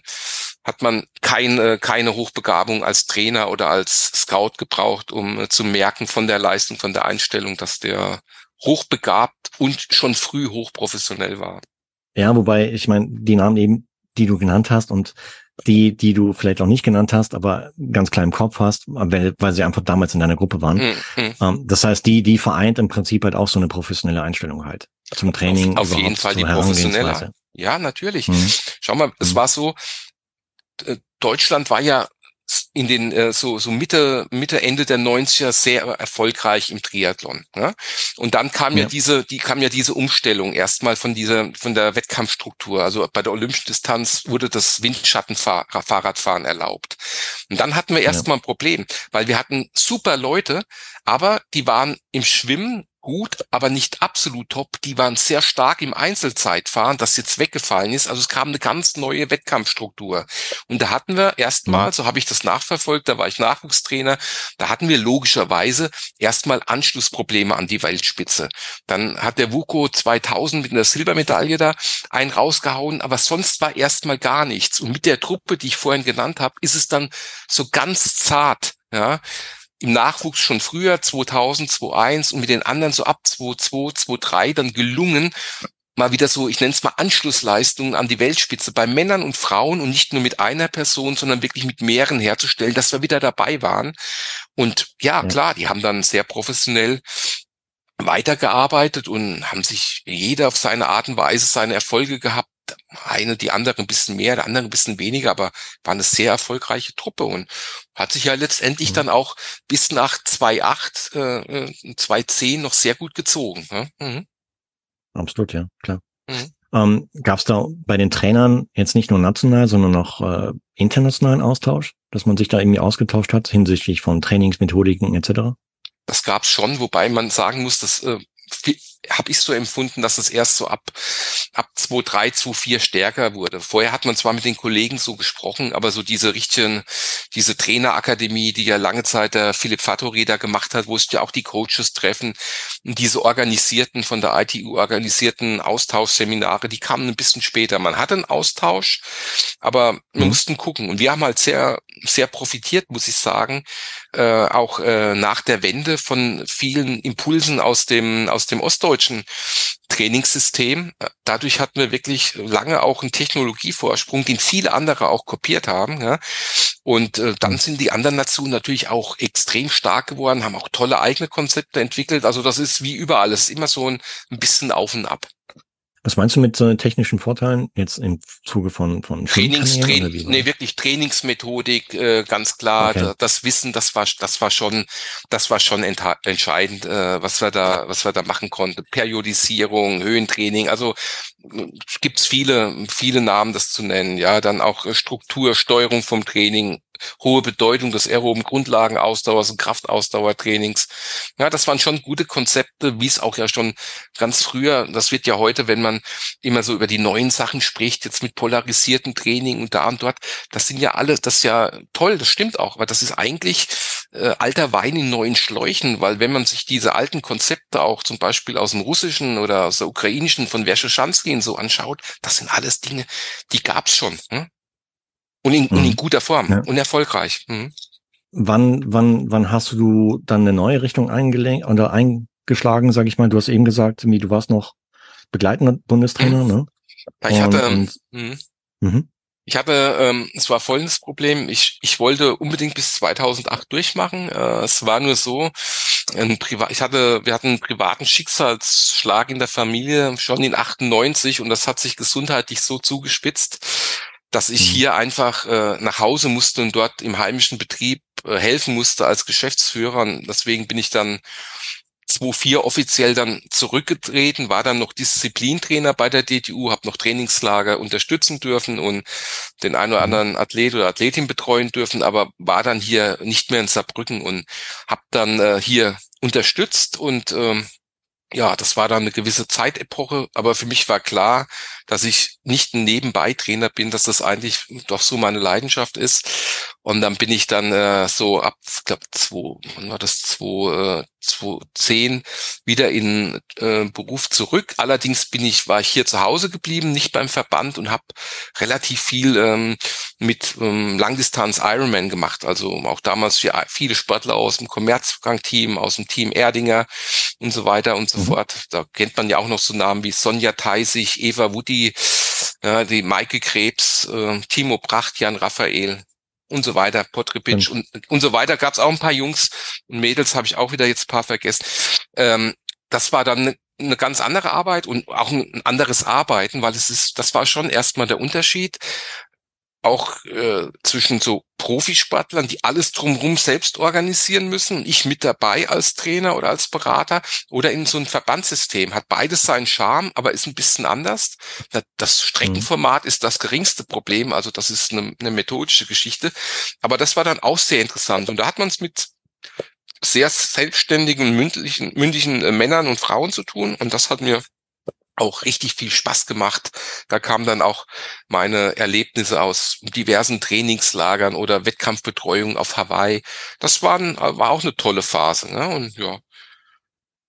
hat man keine, keine Hochbegabung als Trainer oder als Scout gebraucht, um äh, zu merken von der Leistung, von der Einstellung, dass der hochbegabt und schon früh hochprofessionell war. Ja, wobei, ich meine, die Namen eben, die du genannt hast und die, die du vielleicht auch nicht genannt hast, aber ganz klar im Kopf hast, weil, weil sie einfach damals in deiner Gruppe waren. Mhm. Um, das heißt, die, die vereint im Prinzip halt auch so eine professionelle Einstellung halt zum Training. Auf, auf jeden Fall die professionelle. Ja, natürlich. Mhm. Schau mal, es mhm. war so, Deutschland war ja in den äh, so so Mitte Mitte Ende der 90er sehr erfolgreich im Triathlon. Ne? Und dann kam ja. ja diese die kam ja diese Umstellung erstmal von dieser von der Wettkampfstruktur. Also bei der olympischen Distanz wurde das Windschattenfahrradfahren erlaubt. Und dann hatten wir erstmal ja. ein Problem, weil wir hatten super Leute, aber die waren im Schwimmen gut, aber nicht absolut top. Die waren sehr stark im Einzelzeitfahren, das jetzt weggefallen ist. Also es kam eine ganz neue Wettkampfstruktur. Und da hatten wir erstmal, mhm. so habe ich das nachverfolgt, da war ich Nachwuchstrainer, da hatten wir logischerweise erstmal Anschlussprobleme an die Weltspitze. Dann hat der Wuko 2000 mit einer Silbermedaille da einen rausgehauen, aber sonst war erstmal gar nichts. Und mit der Truppe, die ich vorhin genannt habe, ist es dann so ganz zart, ja, im Nachwuchs schon früher, 2000, 2001 und mit den anderen so ab 2002, 2003 dann gelungen, mal wieder so, ich nenne es mal Anschlussleistungen an die Weltspitze bei Männern und Frauen und nicht nur mit einer Person, sondern wirklich mit mehreren herzustellen, dass wir wieder dabei waren. Und ja, ja. klar, die haben dann sehr professionell weitergearbeitet und haben sich jeder auf seine Art und Weise seine Erfolge gehabt eine, die andere ein bisschen mehr, der andere ein bisschen weniger, aber war eine sehr erfolgreiche Truppe und hat sich ja letztendlich mhm. dann auch bis nach 2.8, äh, 2.10 noch sehr gut gezogen. Ne? Mhm. Absolut, ja, klar. Mhm. Ähm, Gab es da bei den Trainern jetzt nicht nur national, sondern auch äh, internationalen Austausch, dass man sich da irgendwie ausgetauscht hat hinsichtlich von Trainingsmethodiken etc.? Das gab's schon, wobei man sagen muss, dass äh, habe ich so empfunden, dass es erst so ab ab 2, 2, 4 stärker wurde. Vorher hat man zwar mit den Kollegen so gesprochen, aber so diese richtigen, diese Trainerakademie, die ja lange Zeit der Philipp Fattori da gemacht hat, wo sich ja auch die Coaches treffen, diese organisierten, von der ITU organisierten Austauschseminare, die kamen ein bisschen später. Man hatte einen Austausch, aber wir mhm. mussten gucken. Und wir haben halt sehr, sehr profitiert, muss ich sagen, äh, auch äh, nach der Wende von vielen Impulsen aus dem, aus dem ostdeutschen Trainingssystem. Dadurch hatten wir wirklich lange auch einen Technologievorsprung, den viele andere auch kopiert haben. Ja. Und äh, dann sind die anderen Nationen natürlich auch extrem stark geworden, haben auch tolle eigene Konzepte entwickelt. Also das ist wie überall, es ist immer so ein, ein bisschen auf und ab. Was meinst du mit so technischen Vorteilen jetzt im Zuge von von Trainings, Training, nee, wirklich Trainingsmethodik, äh, ganz klar. Okay. Das Wissen, das war das war schon das war schon entscheidend, äh, was wir da was wir da machen konnten. Periodisierung, Höhentraining, also gibt's viele viele Namen, das zu nennen. Ja, dann auch Struktur, Steuerung vom Training, hohe Bedeutung des aeroben Grundlagenausdauers und Kraftausdauertrainings. Ja, das waren schon gute Konzepte, wie es auch ja schon ganz früher, das wird ja heute, wenn man immer so über die neuen Sachen spricht, jetzt mit polarisierten Training und da und dort, das sind ja alle, das ist ja toll, das stimmt auch, aber das ist eigentlich äh, alter Wein in neuen Schläuchen, weil wenn man sich diese alten Konzepte auch zum Beispiel aus dem Russischen oder aus der Ukrainischen von Verscheschansky so anschaut, das sind alles Dinge, die gab's schon. Hm? Und in, mhm. und in mhm. guter Form ja. und erfolgreich. Mhm. Wann, wann, wann hast du dann eine neue Richtung eingelenkt oder eingeschlagen, sag ich mal? Du hast eben gesagt, du warst noch begleitender Bundestrainer, mhm. ne? Ich hatte, ähm, und, mhm. Ich hatte, ähm, es war folgendes Problem. Ich, ich wollte unbedingt bis 2008 durchmachen. Äh, es war nur so, ein Privat, ich hatte, wir hatten einen privaten Schicksalsschlag in der Familie schon in 98 und das hat sich gesundheitlich so zugespitzt, dass ich mhm. hier einfach äh, nach Hause musste und dort im heimischen Betrieb äh, helfen musste als Geschäftsführer. Und deswegen bin ich dann 2004 offiziell dann zurückgetreten, war dann noch Disziplintrainer bei der DTU, habe noch Trainingslager unterstützen dürfen und den einen oder mhm. anderen Athlet oder Athletin betreuen dürfen, aber war dann hier nicht mehr in Saarbrücken und habe dann äh, hier unterstützt und ähm, ja, das war dann eine gewisse Zeitepoche, aber für mich war klar, dass ich nicht ein Nebenbei-Trainer bin, dass das eigentlich doch so meine Leidenschaft ist. Und dann bin ich dann äh, so ab, ich glaube, zwei, wann war das, zwei, äh, 2010 wieder in äh, Beruf zurück. Allerdings bin ich, war ich hier zu Hause geblieben, nicht beim Verband und habe relativ viel ähm, mit ähm, Langdistanz Ironman gemacht. Also auch damals viele Sportler aus dem Commerzbank-Team, aus dem Team Erdinger und so weiter und so mhm. fort. Da kennt man ja auch noch so Namen wie Sonja Theisig, Eva Wudi, ja, die Maike Krebs, äh, Timo Pracht, Jan Raphael und so weiter, Potripic und, und so weiter. Gab es auch ein paar Jungs und Mädels, habe ich auch wieder jetzt ein paar vergessen. Ähm, das war dann eine eine ganz andere Arbeit und auch ein anderes Arbeiten, weil es ist, das war schon erstmal der Unterschied auch äh, zwischen so Profisportlern, die alles drumherum selbst organisieren müssen ich mit dabei als Trainer oder als Berater oder in so ein Verbandssystem. Hat beides seinen Charme, aber ist ein bisschen anders. Das Streckenformat ist das geringste Problem, also das ist eine, eine methodische Geschichte. Aber das war dann auch sehr interessant und da hat man es mit sehr selbstständigen, mündlichen, mündigen äh, Männern und Frauen zu tun und das hat mir auch richtig viel Spaß gemacht. Da kamen dann auch meine Erlebnisse aus diversen Trainingslagern oder Wettkampfbetreuung auf Hawaii. Das waren, war auch eine tolle Phase. Ne? Und ja,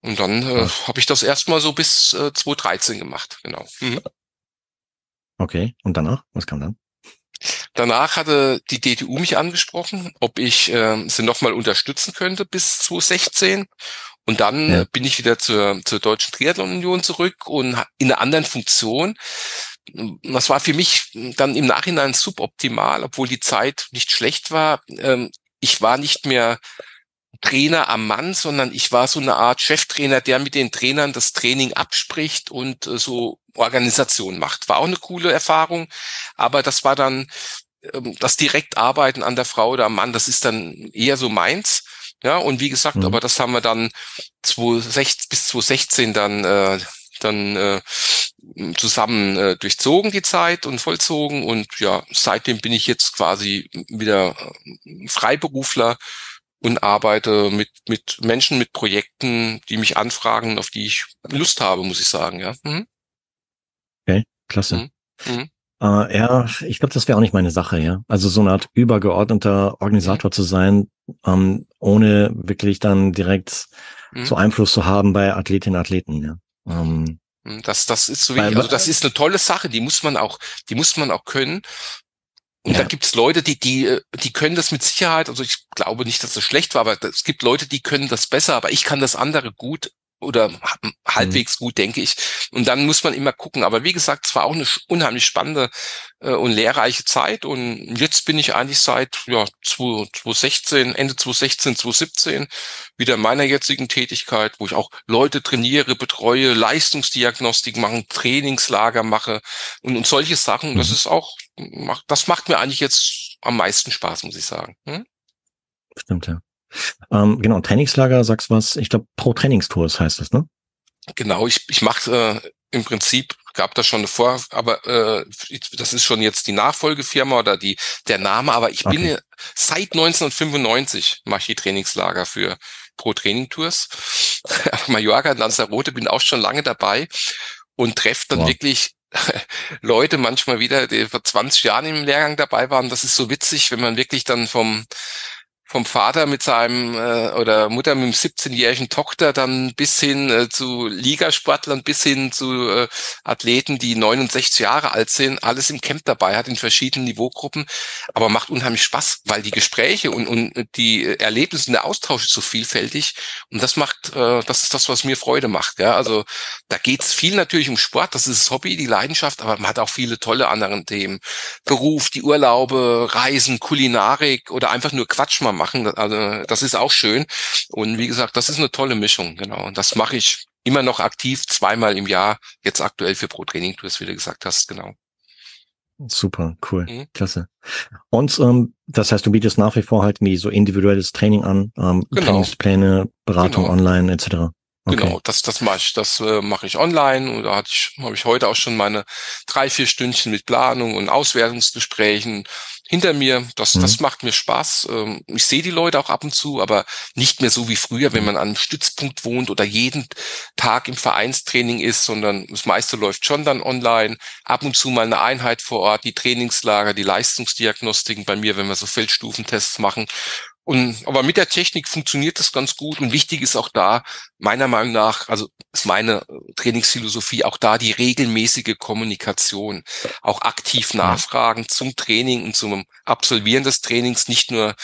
und dann äh, habe ich das erstmal so bis äh, 2013 gemacht. Genau. Mhm. Okay. Und danach? Was kam dann? Danach hatte die DTU mich angesprochen, ob ich äh, sie nochmal unterstützen könnte bis 2016. Und dann ja. bin ich wieder zur, zur Deutschen Triathlon Union zurück und in einer anderen Funktion. Das war für mich dann im Nachhinein suboptimal, obwohl die Zeit nicht schlecht war. Ähm, ich war nicht mehr Trainer am Mann, sondern ich war so eine Art Cheftrainer, der mit den Trainern das Training abspricht und äh, so Organisation macht. War auch eine coole Erfahrung, aber das war dann ähm, das Direktarbeiten an der Frau oder am Mann, das ist dann eher so meins. Ja, und wie gesagt, mhm. aber das haben wir dann 2016, bis 2016 dann, äh, dann äh, zusammen äh, durchzogen, die Zeit und vollzogen. Und ja, seitdem bin ich jetzt quasi wieder äh, Freiberufler und arbeite mit, mit Menschen, mit Projekten, die mich anfragen, auf die ich Lust habe, muss ich sagen, ja. Mhm. Okay, klasse. Mhm. Mhm. Äh, ja, ich glaube, das wäre auch nicht meine Sache, ja. Also so eine Art übergeordneter Organisator zu sein, ähm, ohne wirklich dann direkt mhm. so Einfluss zu haben bei Athletinnen und Athleten, ja. Ähm, hm, das, das ist so wie, also das ist eine tolle Sache, die muss man auch, die muss man auch können. Und ja. da gibt's Leute, die, die, die können das mit Sicherheit, also ich glaube nicht, dass das schlecht war, aber es gibt Leute, die können das besser, aber ich kann das andere gut oder halbwegs mhm. gut, denke ich. Und dann muss man immer gucken. Aber wie gesagt, es war auch eine unheimlich spannende äh, und lehrreiche Zeit. Und jetzt bin ich eigentlich seit ja, 2016, Ende 2016, 2017 wieder in meiner jetzigen Tätigkeit, wo ich auch Leute trainiere, betreue, Leistungsdiagnostik mache, Trainingslager mache und, und solche Sachen. Mhm. Das ist auch, das macht mir eigentlich jetzt am meisten Spaß, muss ich sagen. Hm? Stimmt, ja. Ähm, genau, Trainingslager, sagst was, ich glaube Pro Trainingstours heißt das, ne? Genau, ich, ich mache äh, im Prinzip, gab das schon eine Vor, aber äh, das ist schon jetzt die Nachfolgefirma oder die der Name, aber ich okay. bin seit 1995 mache ich die Trainingslager für Pro Training Tours. [LAUGHS] Mallorca, Lanzarote, bin auch schon lange dabei und treffe dann wow. wirklich [LAUGHS] Leute manchmal wieder, die vor 20 Jahren im Lehrgang dabei waren. Das ist so witzig, wenn man wirklich dann vom vom Vater mit seinem äh, oder Mutter mit dem 17-jährigen Tochter dann bis hin äh, zu Ligasportlern, bis hin zu äh, Athleten, die 69 Jahre alt sind, alles im Camp dabei hat in verschiedenen Niveaugruppen, aber macht unheimlich Spaß, weil die Gespräche und, und die Erlebnisse und der Austausch ist so vielfältig und das macht, äh, das ist das, was mir Freude macht. Ja? Also da geht's viel natürlich um Sport, das ist das Hobby, die Leidenschaft, aber man hat auch viele tolle andere Themen. Beruf, die Urlaube, Reisen, Kulinarik oder einfach nur Quatsch mal. Also das ist auch schön. Und wie gesagt, das ist eine tolle Mischung, genau. Und das mache ich immer noch aktiv, zweimal im Jahr, jetzt aktuell für Pro Training Tours, wie du gesagt hast, genau. Super, cool, mhm. klasse. Und ähm, das heißt, du bietest nach wie vor halt wie so individuelles Training an, ähm, genau. Trainingspläne, Beratung genau. online etc. Okay. Genau, das, das mache ich, das äh, mache ich online und da hatte ich, habe ich heute auch schon meine drei, vier Stündchen mit Planung und Auswertungsgesprächen hinter mir. Das, mhm. das macht mir Spaß. Ähm, ich sehe die Leute auch ab und zu, aber nicht mehr so wie früher, wenn man an einem Stützpunkt wohnt oder jeden Tag im Vereinstraining ist, sondern das meiste läuft schon dann online. Ab und zu mal eine Einheit vor Ort, die Trainingslager, die Leistungsdiagnostiken bei mir, wenn wir so Feldstufentests machen. Und, aber mit der Technik funktioniert das ganz gut. Und wichtig ist auch da, meiner Meinung nach, also ist meine äh, Trainingsphilosophie, auch da die regelmäßige Kommunikation, auch aktiv nachfragen zum Training und zum Absolvieren des Trainings, nicht nur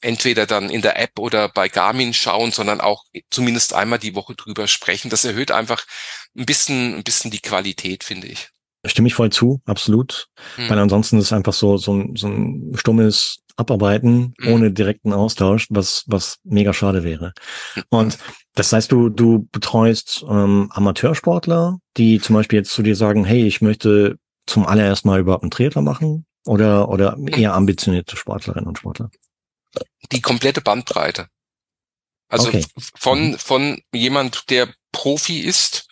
entweder dann in der App oder bei Garmin schauen, sondern auch zumindest einmal die Woche drüber sprechen. Das erhöht einfach ein bisschen, ein bisschen die Qualität, finde ich. Stimme ich voll zu, absolut. Hm. Weil ansonsten ist es einfach so, so ein, so ein stummes abarbeiten mhm. ohne direkten Austausch, was, was mega schade wäre. Und das heißt, du, du betreust ähm, Amateursportler, die zum Beispiel jetzt zu dir sagen, hey, ich möchte zum allerersten Mal überhaupt einen Triathlon machen oder, oder eher ambitionierte Sportlerinnen und Sportler? Die komplette Bandbreite. Also okay. von, mhm. von jemand, der Profi ist,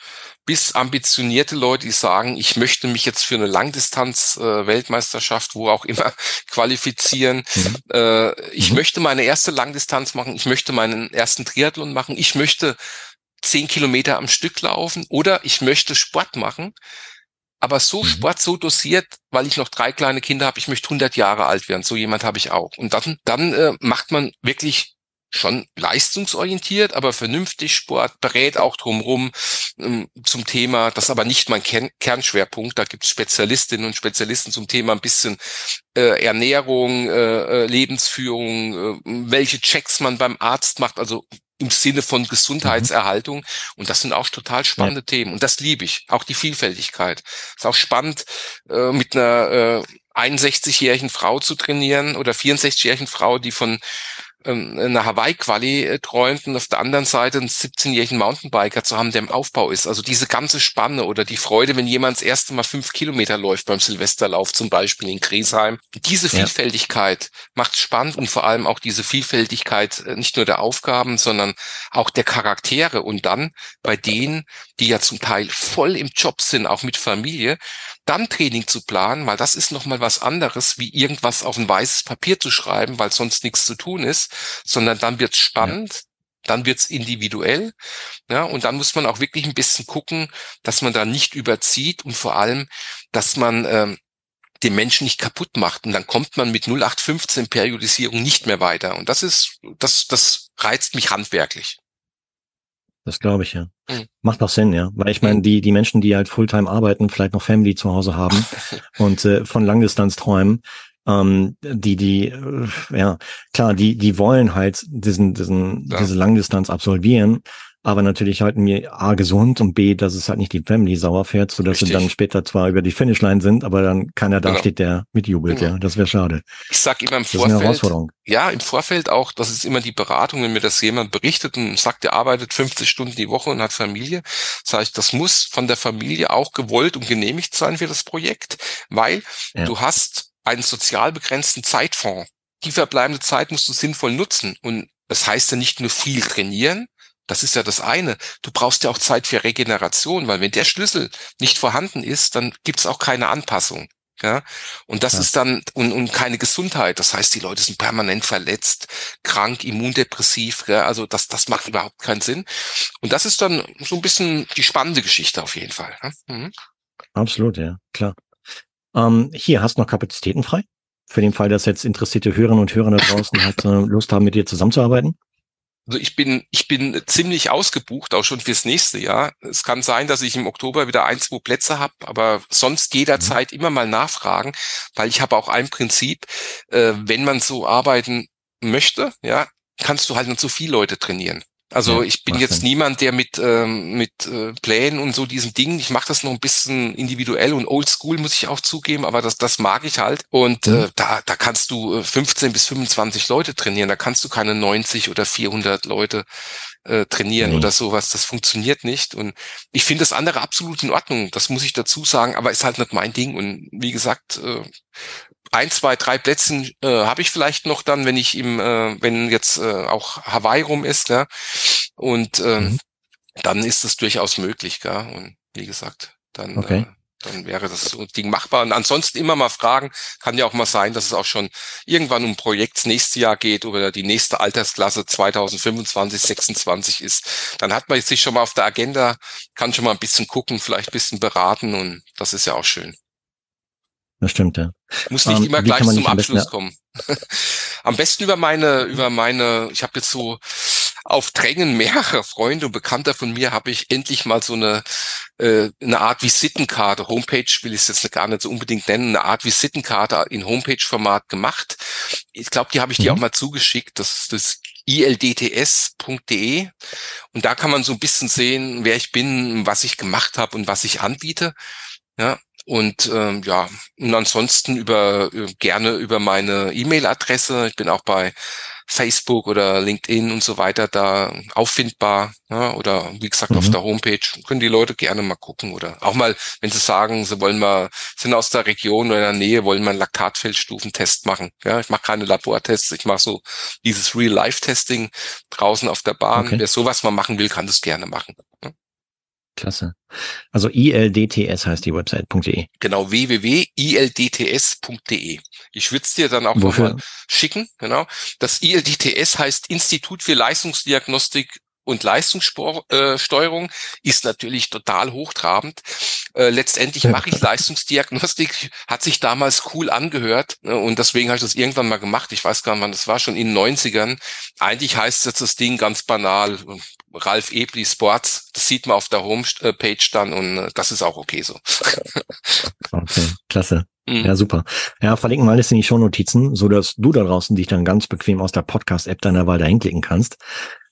bis ambitionierte Leute, die sagen, ich möchte mich jetzt für eine Langdistanz-Weltmeisterschaft, äh, wo auch immer, [LAUGHS] qualifizieren. Mhm. Äh, ich mhm. möchte meine erste Langdistanz machen. Ich möchte meinen ersten Triathlon machen. Ich möchte zehn Kilometer am Stück laufen oder ich möchte Sport machen. Aber so mhm. Sport, so dosiert, weil ich noch drei kleine Kinder habe, ich möchte 100 Jahre alt werden. So jemand habe ich auch. Und dann, dann äh, macht man wirklich schon leistungsorientiert, aber vernünftig Sport, berät auch drumherum ähm, zum Thema, das ist aber nicht mein Kern Kernschwerpunkt, da gibt es Spezialistinnen und Spezialisten zum Thema ein bisschen äh, Ernährung, äh, äh Lebensführung, äh, welche Checks man beim Arzt macht, also im Sinne von Gesundheitserhaltung. Mhm. Und das sind auch total spannende ja. Themen. Und das liebe ich. Auch die Vielfältigkeit. Ist auch spannend, äh, mit einer äh, 61-jährigen Frau zu trainieren oder 64-jährigen Frau, die von eine Hawaii-Quali äh, träumt und auf der anderen Seite einen 17-jährigen Mountainbiker zu haben, der im Aufbau ist. Also diese ganze Spanne oder die Freude, wenn jemand das erste Mal fünf Kilometer läuft beim Silvesterlauf zum Beispiel in Griesheim. Diese Vielfältigkeit ja. macht spannend und vor allem auch diese Vielfältigkeit äh, nicht nur der Aufgaben, sondern auch der Charaktere und dann bei denen, die ja zum Teil voll im Job sind, auch mit Familie, dann Training zu planen, weil das ist nochmal was anderes, wie irgendwas auf ein weißes Papier zu schreiben, weil sonst nichts zu tun ist, sondern dann wird's spannend, ja. dann wird's individuell, ja, und dann muss man auch wirklich ein bisschen gucken, dass man da nicht überzieht und vor allem, dass man ähm, den Menschen nicht kaputt macht. Und dann kommt man mit 0815 Periodisierung nicht mehr weiter. Und das ist, das, das reizt mich handwerklich. Das glaube ich, ja. Mhm. Macht auch Sinn, ja. Weil ich meine, mhm. die, die Menschen, die halt Fulltime arbeiten, vielleicht noch Family zu Hause haben [LAUGHS] und äh, von Langdistanz träumen, ähm, die, die, äh, ja, klar, die, die wollen halt diesen, diesen, ja. diese Langdistanz absolvieren, aber natürlich halten wir A gesund und B, dass es halt nicht die Family sauer fährt, so dass sie dann später zwar über die Finishline sind, aber dann keiner da genau. steht, der mitjubelt, genau. ja. Das wäre schade. Ich sag immer im Vorfeld, ja, im Vorfeld auch, das ist immer die Beratung, wenn mir das jemand berichtet und sagt, er arbeitet 50 Stunden die Woche und hat Familie, sage ich, das muss von der Familie auch gewollt und genehmigt sein für das Projekt, weil ja. du hast einen sozial begrenzten Zeitfonds. Die verbleibende Zeit musst du sinnvoll nutzen und das heißt ja nicht nur viel trainieren, das ist ja das eine. Du brauchst ja auch Zeit für Regeneration, weil wenn der Schlüssel nicht vorhanden ist, dann gibt's auch keine Anpassung. Ja, und das ja. ist dann und, und keine Gesundheit. Das heißt, die Leute sind permanent verletzt, krank, immundepressiv. Ja? Also das, das macht überhaupt keinen Sinn. Und das ist dann so ein bisschen die spannende Geschichte auf jeden Fall. Mhm. Absolut, ja, klar. Ähm, hier hast du noch Kapazitäten frei für den Fall, dass jetzt interessierte Hörerinnen und Hörer da draußen halt äh, Lust haben, mit dir zusammenzuarbeiten. Also ich bin, ich bin ziemlich ausgebucht, auch schon fürs nächste Jahr. Es kann sein, dass ich im Oktober wieder ein, zwei Plätze habe, aber sonst jederzeit mhm. immer mal nachfragen, weil ich habe auch ein Prinzip, äh, wenn man so arbeiten möchte, ja, kannst du halt nicht so viele Leute trainieren. Also ja, ich bin jetzt Sinn. niemand, der mit ähm, mit äh, Plänen und so diesen Dingen, ich mache das noch ein bisschen individuell und oldschool, muss ich auch zugeben, aber das das mag ich halt. Und mhm. äh, da da kannst du 15 äh, bis 25 Leute trainieren, da kannst du keine 90 oder 400 Leute äh, trainieren mhm. oder sowas. Das funktioniert nicht. Und ich finde das andere absolut in Ordnung. Das muss ich dazu sagen, aber ist halt nicht mein Ding. Und wie gesagt, äh, ein, zwei, drei Plätzen äh, habe ich vielleicht noch dann, wenn ich im, äh, wenn jetzt äh, auch Hawaii rum ist, ja. Und äh, mhm. dann ist es durchaus möglich, gell? Und wie gesagt, dann, okay. äh, dann wäre das so ein Ding machbar. Und ansonsten immer mal fragen, kann ja auch mal sein, dass es auch schon irgendwann um Projekts nächste Jahr geht oder die nächste Altersklasse 2025, 26 ist. Dann hat man sich schon mal auf der Agenda, kann schon mal ein bisschen gucken, vielleicht ein bisschen beraten und das ist ja auch schön. Das stimmt, ja. Muss nicht um, ähm, immer gleich zum Abschluss kommen. [LAUGHS] Am besten über meine, über meine, ich habe jetzt so auf Drängen mehrerer Freunde und Bekannter von mir habe ich endlich mal so eine, äh, eine Art Visitenkarte, Homepage will ich es jetzt gar nicht so unbedingt nennen, eine Art Visitenkarte in Homepage-Format gemacht. Ich glaube, die habe ich mhm. dir auch mal zugeschickt. Das ist das ildts.de und da kann man so ein bisschen sehen, wer ich bin, was ich gemacht habe und was ich anbiete. Ja, und ähm, ja, und ansonsten über äh, gerne über meine E-Mail-Adresse. Ich bin auch bei Facebook oder LinkedIn und so weiter da auffindbar. Ja, oder wie gesagt, mhm. auf der Homepage können die Leute gerne mal gucken. Oder auch mal, wenn sie sagen, sie wollen mal, sind aus der Region oder in der Nähe, wollen mal einen Laktatfeldstufentest machen. Ja, ich mache keine Labortests, ich mache so dieses Real-Life-Testing draußen auf der Bahn. Okay. Wer sowas mal machen will, kann das gerne machen. Klasse. Also ILDTS heißt die Website.de. Genau, www.ildts.de. Ich würde es dir dann auch nochmal schicken. Genau. Das ILDTS heißt Institut für Leistungsdiagnostik und Leistungssteuerung äh, ist natürlich total hochtrabend. Äh, letztendlich mache ich [LAUGHS] Leistungsdiagnostik, hat sich damals cool angehört ne, und deswegen habe ich das irgendwann mal gemacht. Ich weiß gar nicht, wann das war, schon in den 90ern. Eigentlich heißt jetzt das Ding ganz banal, Ralf Ebli Sports, das sieht man auf der Homepage dann und äh, das ist auch okay so. [LAUGHS] okay, klasse. Mhm. Ja, super. Ja, verlinken wir alles in die Shownotizen, so dass du da draußen dich dann ganz bequem aus der Podcast-App deiner Wahl dahin klicken kannst.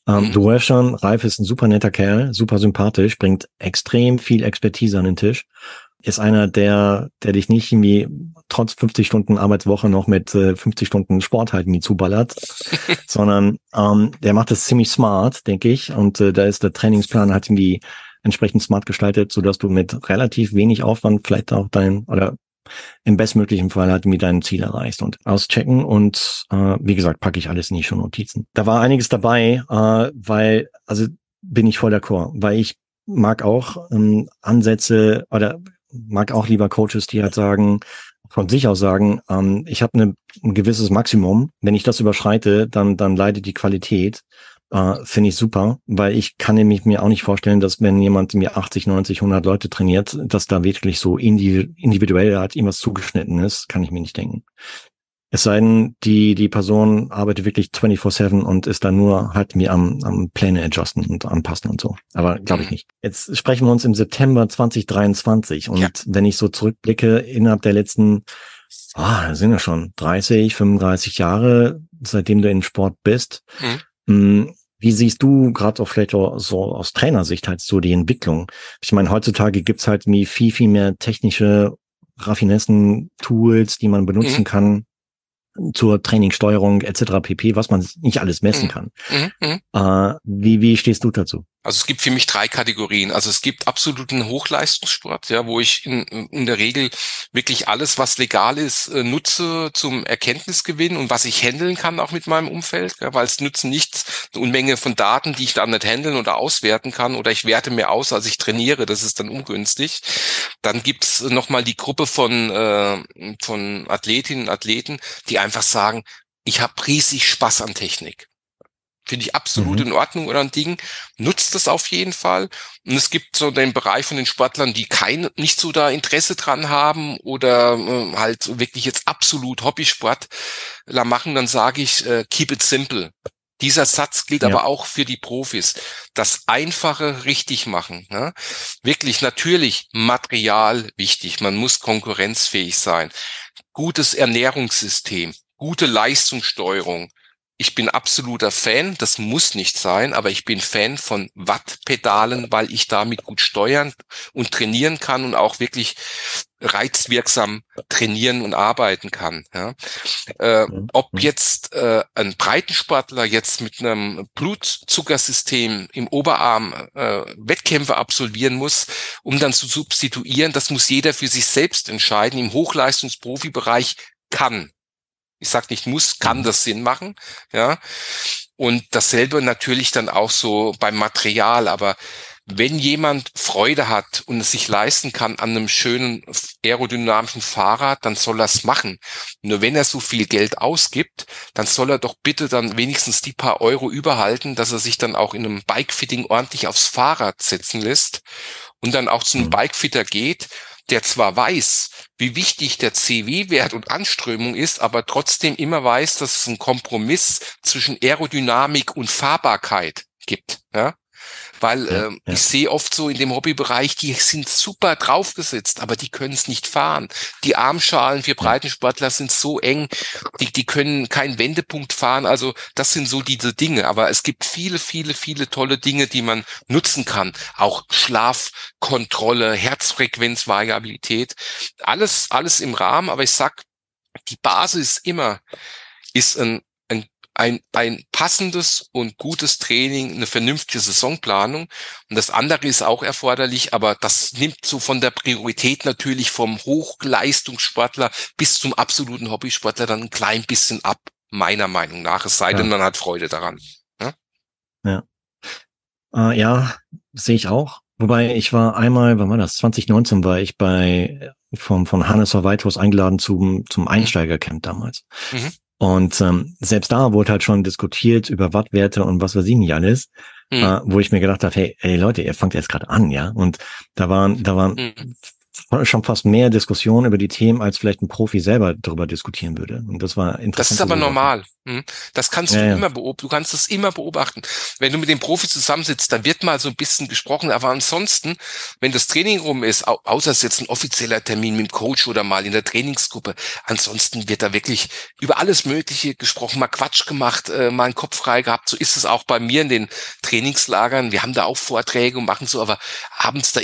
Ähm, mhm. Du weißt schon, Ralf ist ein super netter Kerl, super sympathisch, bringt extrem viel Expertise an den Tisch. Ist einer, der, der dich nicht irgendwie trotz 50 Stunden Arbeitswoche noch mit äh, 50 Stunden Sport halt nie zuballert, [LAUGHS] sondern ähm, der macht das ziemlich smart, denke ich. Und äh, da ist der Trainingsplan halt irgendwie entsprechend smart gestaltet, so dass du mit relativ wenig Aufwand vielleicht auch dein oder im bestmöglichen Fall halt mit deinem Ziel erreichst und auschecken und äh, wie gesagt, packe ich alles in die schon Notizen. Da war einiges dabei, äh, weil, also bin ich voll d'accord, weil ich mag auch ähm, Ansätze oder mag auch lieber Coaches, die halt sagen, von sich aus sagen, ähm, ich habe ne, ein gewisses Maximum. Wenn ich das überschreite, dann, dann leidet die Qualität äh, finde ich super, weil ich kann nämlich mir auch nicht vorstellen, dass wenn jemand mir 80, 90, 100 Leute trainiert, dass da wirklich so individuell halt irgendwas zugeschnitten ist, kann ich mir nicht denken. Es sei denn, die, die Person arbeitet wirklich 24-7 und ist da nur halt mir am, am Pläne adjusten und anpassen und so. Aber glaube ich nicht. Jetzt sprechen wir uns im September 2023 und ja. wenn ich so zurückblicke, innerhalb der letzten, ah, sind ja schon 30, 35 Jahre, seitdem du in Sport bist, mhm. Hm, wie siehst du gerade auch vielleicht auch so aus Trainersicht halt so die Entwicklung? Ich meine, heutzutage gibt's halt wie viel, viel mehr technische Raffinessen, Tools, die man benutzen mhm. kann zur Trainingssteuerung etc. pp, was man nicht alles messen mhm. kann. Mhm. mhm. Äh, wie, wie stehst du dazu? Also es gibt für mich drei Kategorien. Also es gibt absoluten Hochleistungssport, ja, wo ich in, in der Regel wirklich alles, was legal ist, äh, nutze zum Erkenntnisgewinn und was ich handeln kann auch mit meinem Umfeld, ja, weil es nützen nichts, eine Unmenge von Daten, die ich dann nicht handeln oder auswerten kann oder ich werte mehr aus, als ich trainiere, das ist dann ungünstig. Dann gibt's nochmal die Gruppe von, äh, von Athletinnen und Athleten, die einfach sagen, ich habe riesig Spaß an Technik. Finde ich absolut mhm. in Ordnung oder ein Ding. Nutzt das auf jeden Fall. Und es gibt so den Bereich von den Sportlern, die kein, nicht so da Interesse dran haben oder äh, halt wirklich jetzt absolut Hobbysportler machen, dann sage ich, äh, keep it simple. Dieser Satz gilt ja. aber auch für die Profis. Das Einfache richtig machen. Ne? Wirklich natürlich Material wichtig. Man muss konkurrenzfähig sein. Gutes Ernährungssystem, gute Leistungssteuerung, ich bin absoluter Fan, das muss nicht sein, aber ich bin Fan von Wattpedalen, weil ich damit gut steuern und trainieren kann und auch wirklich reizwirksam trainieren und arbeiten kann. Ja. Äh, ob mhm. jetzt äh, ein Breitensportler jetzt mit einem Blutzuckersystem im Oberarm äh, Wettkämpfe absolvieren muss, um dann zu substituieren, das muss jeder für sich selbst entscheiden. Im Hochleistungsprofibereich kann ich sag nicht muss, kann mhm. das Sinn machen, ja. Und dasselbe natürlich dann auch so beim Material, aber wenn jemand Freude hat und es sich leisten kann an einem schönen aerodynamischen Fahrrad, dann soll er es machen. Nur wenn er so viel Geld ausgibt, dann soll er doch bitte dann wenigstens die paar Euro überhalten, dass er sich dann auch in einem Bikefitting ordentlich aufs Fahrrad setzen lässt und dann auch zum mhm. Bikefitter geht der zwar weiß, wie wichtig der CW-Wert und Anströmung ist, aber trotzdem immer weiß, dass es einen Kompromiss zwischen Aerodynamik und Fahrbarkeit gibt. Ja? Weil ja, ähm, ja. ich sehe oft so in dem Hobbybereich, die sind super draufgesetzt, aber die können es nicht fahren. Die Armschalen für Breitensportler sind so eng, die, die können keinen Wendepunkt fahren. Also das sind so diese Dinge. Aber es gibt viele, viele, viele tolle Dinge, die man nutzen kann. Auch Schlafkontrolle, Herzfrequenzvariabilität, alles, alles im Rahmen. Aber ich sag, die Basis immer ist ein ein, ein passendes und gutes Training, eine vernünftige Saisonplanung. Und das andere ist auch erforderlich, aber das nimmt so von der Priorität natürlich vom Hochleistungssportler bis zum absoluten Hobbysportler dann ein klein bisschen ab, meiner Meinung nach. Es sei denn, ja. man hat Freude daran. Ja, ja, äh, ja sehe ich auch. Wobei ich war einmal, wann war das? 2019 war ich bei vom von Hannes Horveitos eingeladen zum zum mhm. Einsteigercamp damals. Mhm. Und ähm, selbst da wurde halt schon diskutiert über Wattwerte und was weiß ich nicht alles, mhm. äh, wo ich mir gedacht habe, hey, hey Leute, ihr fangt jetzt gerade an, ja. Und da waren, da waren mhm schon fast mehr Diskussion über die Themen, als vielleicht ein Profi selber darüber diskutieren würde. Und das war interessant. Das ist aber normal. Hm? Das kannst du ja, immer beobachten. Du kannst das immer beobachten. Wenn du mit dem Profi zusammensitzt, dann wird mal so ein bisschen gesprochen. Aber ansonsten, wenn das Training rum ist, außer es ist jetzt ein offizieller Termin mit dem Coach oder mal in der Trainingsgruppe, ansonsten wird da wirklich über alles Mögliche gesprochen, mal Quatsch gemacht, äh, mal einen Kopf frei gehabt. So ist es auch bei mir in den Trainingslagern. Wir haben da auch Vorträge und machen so, aber abends da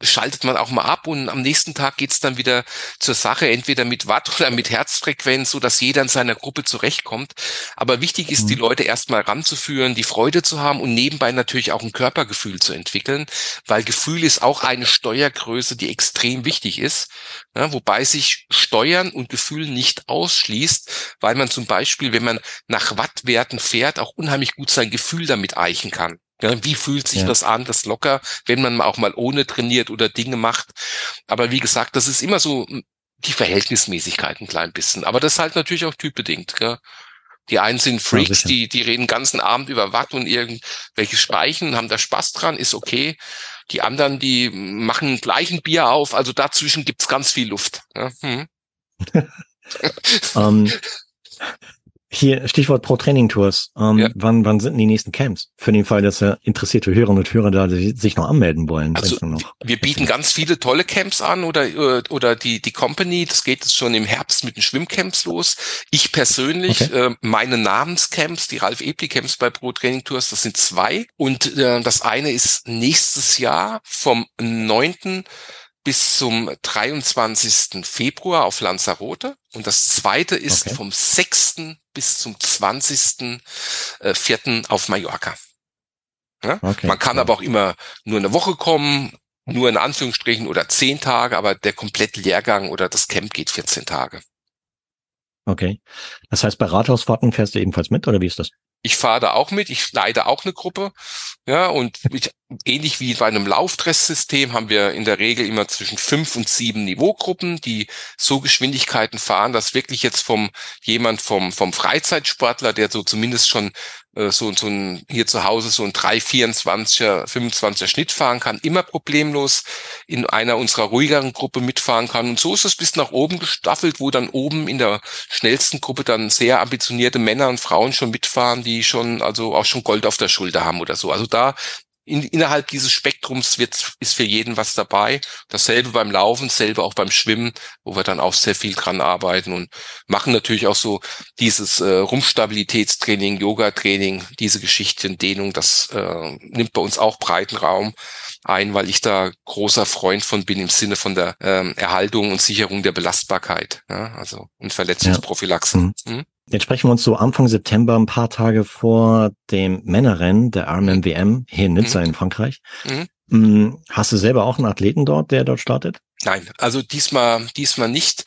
schaltet man auch mal ab und am nächsten Tag geht's dann wieder zur Sache, entweder mit Watt [LAUGHS] oder mit Herzfrequenz, so dass jeder in seiner Gruppe zurechtkommt. Aber wichtig ist, mhm. die Leute erstmal ranzuführen, die Freude zu haben und nebenbei natürlich auch ein Körpergefühl zu entwickeln, weil Gefühl ist auch eine Steuergröße, die extrem wichtig ist, ja, wobei sich Steuern und Gefühl nicht ausschließt, weil man zum Beispiel, wenn man nach Wattwerten fährt, auch unheimlich gut sein Gefühl damit eichen kann. Ja, wie fühlt sich ja. das an, das locker, wenn man auch mal ohne trainiert oder Dinge macht. Aber wie gesagt, das ist immer so hm, die Verhältnismäßigkeit ein klein bisschen. Aber das ist halt natürlich auch typbedingt. Gell? Die einen sind Freaks, ja, die, die reden den ganzen Abend über Watt und irgendwelche Speichen, haben da Spaß dran, ist okay. Die anderen, die machen gleich ein Bier auf, also dazwischen gibt's ganz viel Luft. Ja? Hm. um, [LAUGHS] [LAUGHS] ähm, hier, Stichwort Pro Training Tours. Ähm, ja. wann, wann sind denn die nächsten Camps? Für den Fall, dass ja interessierte Hörerinnen und Hörer da sich noch anmelden wollen. Also, wir bieten ganz viele tolle Camps an oder, äh, oder die, die Company. Das geht jetzt schon im Herbst mit den Schwimmcamps los. Ich persönlich, okay. äh, meine Namenscamps, die Ralf Epli Camps bei Pro Training Tours, das sind zwei. Und äh, das eine ist nächstes Jahr vom 9 bis zum 23. Februar auf Lanzarote. Und das zweite ist okay. vom 6. bis zum 20. Äh, vierten auf Mallorca. Ja? Okay, Man kann cool. aber auch immer nur eine Woche kommen, nur in Anführungsstrichen oder zehn Tage, aber der komplette Lehrgang oder das Camp geht 14 Tage. Okay. Das heißt, bei Rathausfahrten fährst du ebenfalls mit oder wie ist das? Ich fahre da auch mit, ich leite auch eine Gruppe. Ja, und ich, ähnlich wie bei einem Laufdresssystem haben wir in der Regel immer zwischen fünf und sieben Niveaugruppen, die so Geschwindigkeiten fahren, dass wirklich jetzt vom jemand vom, vom Freizeitsportler, der so zumindest schon so, so ein, hier zu Hause so ein 3, 24er, 25er Schnitt fahren kann, immer problemlos in einer unserer ruhigeren Gruppe mitfahren kann. Und so ist es bis nach oben gestaffelt, wo dann oben in der schnellsten Gruppe dann sehr ambitionierte Männer und Frauen schon mitfahren, die schon, also auch schon Gold auf der Schulter haben oder so. Also da in, innerhalb dieses Spektrums wird, ist für jeden was dabei. Dasselbe beim Laufen, dasselbe auch beim Schwimmen, wo wir dann auch sehr viel dran arbeiten und machen natürlich auch so dieses äh, Rumpfstabilitätstraining, Yoga-Training, diese Geschichten, Dehnung, das äh, nimmt bei uns auch breiten Raum ein, weil ich da großer Freund von bin im Sinne von der ähm, Erhaltung und Sicherung der Belastbarkeit, ja, also und Verletzungsprophylaxe. Ja. Mhm. Jetzt sprechen wir uns so Anfang September, ein paar Tage vor dem Männerrennen der RMMWM hier in Nizza mhm. in Frankreich. Mhm. Mm, hast du selber auch einen Athleten dort, der dort startet? Nein, also diesmal diesmal nicht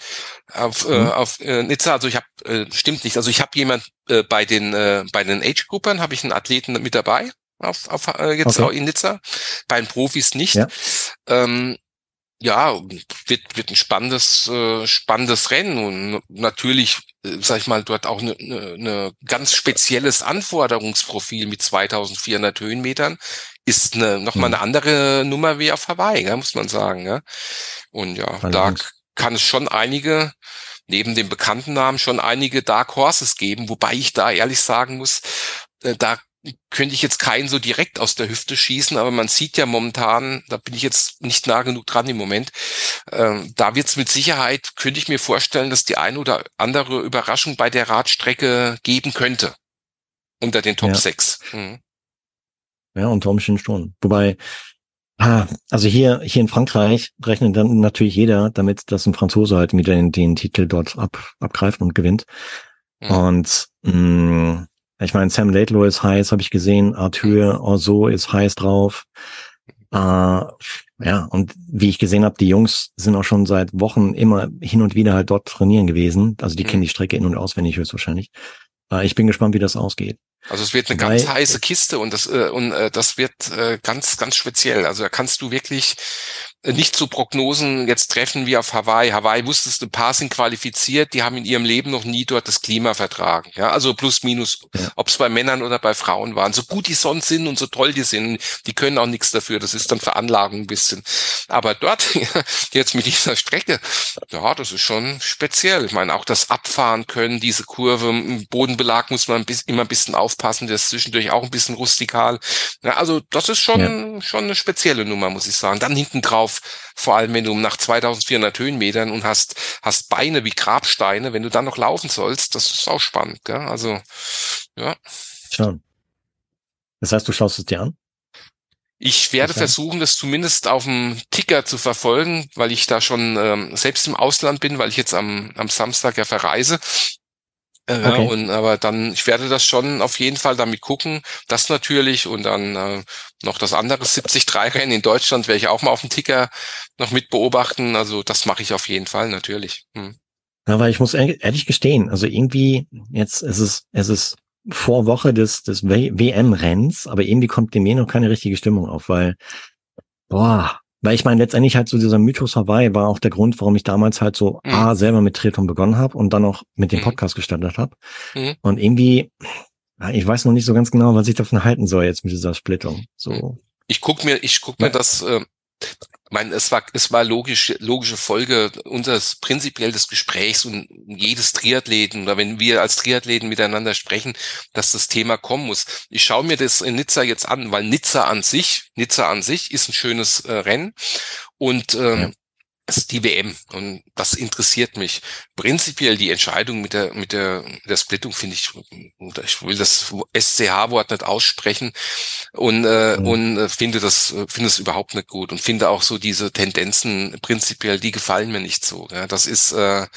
auf, äh, mhm. äh, auf äh, Nizza. Also ich habe äh, stimmt nicht. Also ich habe jemand äh, bei den äh, bei den Age-Gruppern habe ich einen Athleten mit dabei auf, auf äh, jetzt okay. auch in Nizza. Bei den Profis nicht. Ja. Ähm, ja, wird, wird ein spannendes, äh, spannendes Rennen und natürlich, äh, sag ich mal, dort auch eine ne, ne ganz spezielles Anforderungsprofil mit 2400 Höhenmetern ist eine, noch mal eine mhm. andere Nummer wie auf Hawaii, ja, muss man sagen. Ja. Und ja, da kann es schon einige, neben dem bekannten Namen, schon einige Dark Horses geben, wobei ich da ehrlich sagen muss, äh, da könnte ich jetzt keinen so direkt aus der Hüfte schießen, aber man sieht ja momentan, da bin ich jetzt nicht nah genug dran im Moment, ähm, da wird es mit Sicherheit, könnte ich mir vorstellen, dass die eine oder andere Überraschung bei der Radstrecke geben könnte. Unter den Top ja. 6. Mhm. Ja, unter Umständen schon. Wobei, ah, also hier, hier in Frankreich rechnet dann natürlich jeder damit, dass ein Franzose halt wieder den, den Titel dort ab, abgreift und gewinnt. Mhm. Und mh, mm, ich meine, Sam Laidlow ist heiß, habe ich gesehen. Arthur Orso ist heiß drauf. Äh, ja, und wie ich gesehen habe, die Jungs sind auch schon seit Wochen immer hin und wieder halt dort trainieren gewesen. Also die mhm. kennen die Strecke in- und auswendig höchstwahrscheinlich. Äh, ich bin gespannt, wie das ausgeht. Also es wird eine Weil, ganz heiße Kiste und das äh, und äh, das wird äh, ganz ganz speziell. Also da kannst du wirklich nicht so Prognosen jetzt treffen wie auf Hawaii. Hawaii wusstest, ein paar sind qualifiziert, die haben in ihrem Leben noch nie dort das Klima vertragen. Ja, also plus minus, ja. ob es bei Männern oder bei Frauen waren. So gut die sonst sind und so toll die sind, die können auch nichts dafür. Das ist dann Veranlagung ein bisschen. Aber dort [LAUGHS] jetzt mit dieser Strecke, ja, das ist schon speziell. Ich meine, auch das Abfahren können, diese Kurve, im Bodenbelag muss man immer ein bisschen aufpassen. Der ist zwischendurch auch ein bisschen rustikal. Ja, also das ist schon ja. schon eine spezielle Nummer, muss ich sagen. Dann hinten drauf auf, vor allem wenn du nach 2400 Höhenmetern und hast, hast Beine wie Grabsteine, wenn du dann noch laufen sollst, das ist auch spannend, gell? Also, ja. Schon. Das heißt, du schaust es dir an? Ich werde versuchen, das zumindest auf dem Ticker zu verfolgen, weil ich da schon ähm, selbst im Ausland bin, weil ich jetzt am, am Samstag ja verreise. Äh, okay. und aber dann, ich werde das schon auf jeden Fall damit gucken. Das natürlich und dann äh, noch das andere 73-Rennen in Deutschland werde ich auch mal auf dem Ticker noch mit beobachten. Also das mache ich auf jeden Fall natürlich. Hm. Ja, weil ich muss ehrlich gestehen, also irgendwie jetzt ist es, es ist vor Woche des, des WM-Renns, aber irgendwie kommt dem mir noch keine richtige Stimmung auf, weil, boah, weil ich meine, letztendlich halt so dieser Mythos Hawaii war auch der Grund, warum ich damals halt so mhm. A, selber mit Triathlon begonnen habe und dann auch mit dem mhm. Podcast gestartet habe. Mhm. Und irgendwie, ich weiß noch nicht so ganz genau, was ich davon halten soll jetzt mit dieser Splittung. So. Ich guck mir, ich guck mir das äh, meine, es war, es war logisch, logische Folge unseres prinzipiell des Gesprächs und jedes Triathleten oder wenn wir als Triathleten miteinander sprechen, dass das Thema kommen muss. Ich schaue mir das in Nizza jetzt an, weil Nizza an sich, Nizza an sich ist ein schönes äh, Rennen und ähm, ja ist die WM und das interessiert mich. Prinzipiell die Entscheidung mit der mit der der Splittung finde ich, ich will das SCH-Wort nicht aussprechen und äh, mhm. und äh, finde das finde es überhaupt nicht gut und finde auch so diese Tendenzen prinzipiell, die gefallen mir nicht so. Ja, das ist, äh,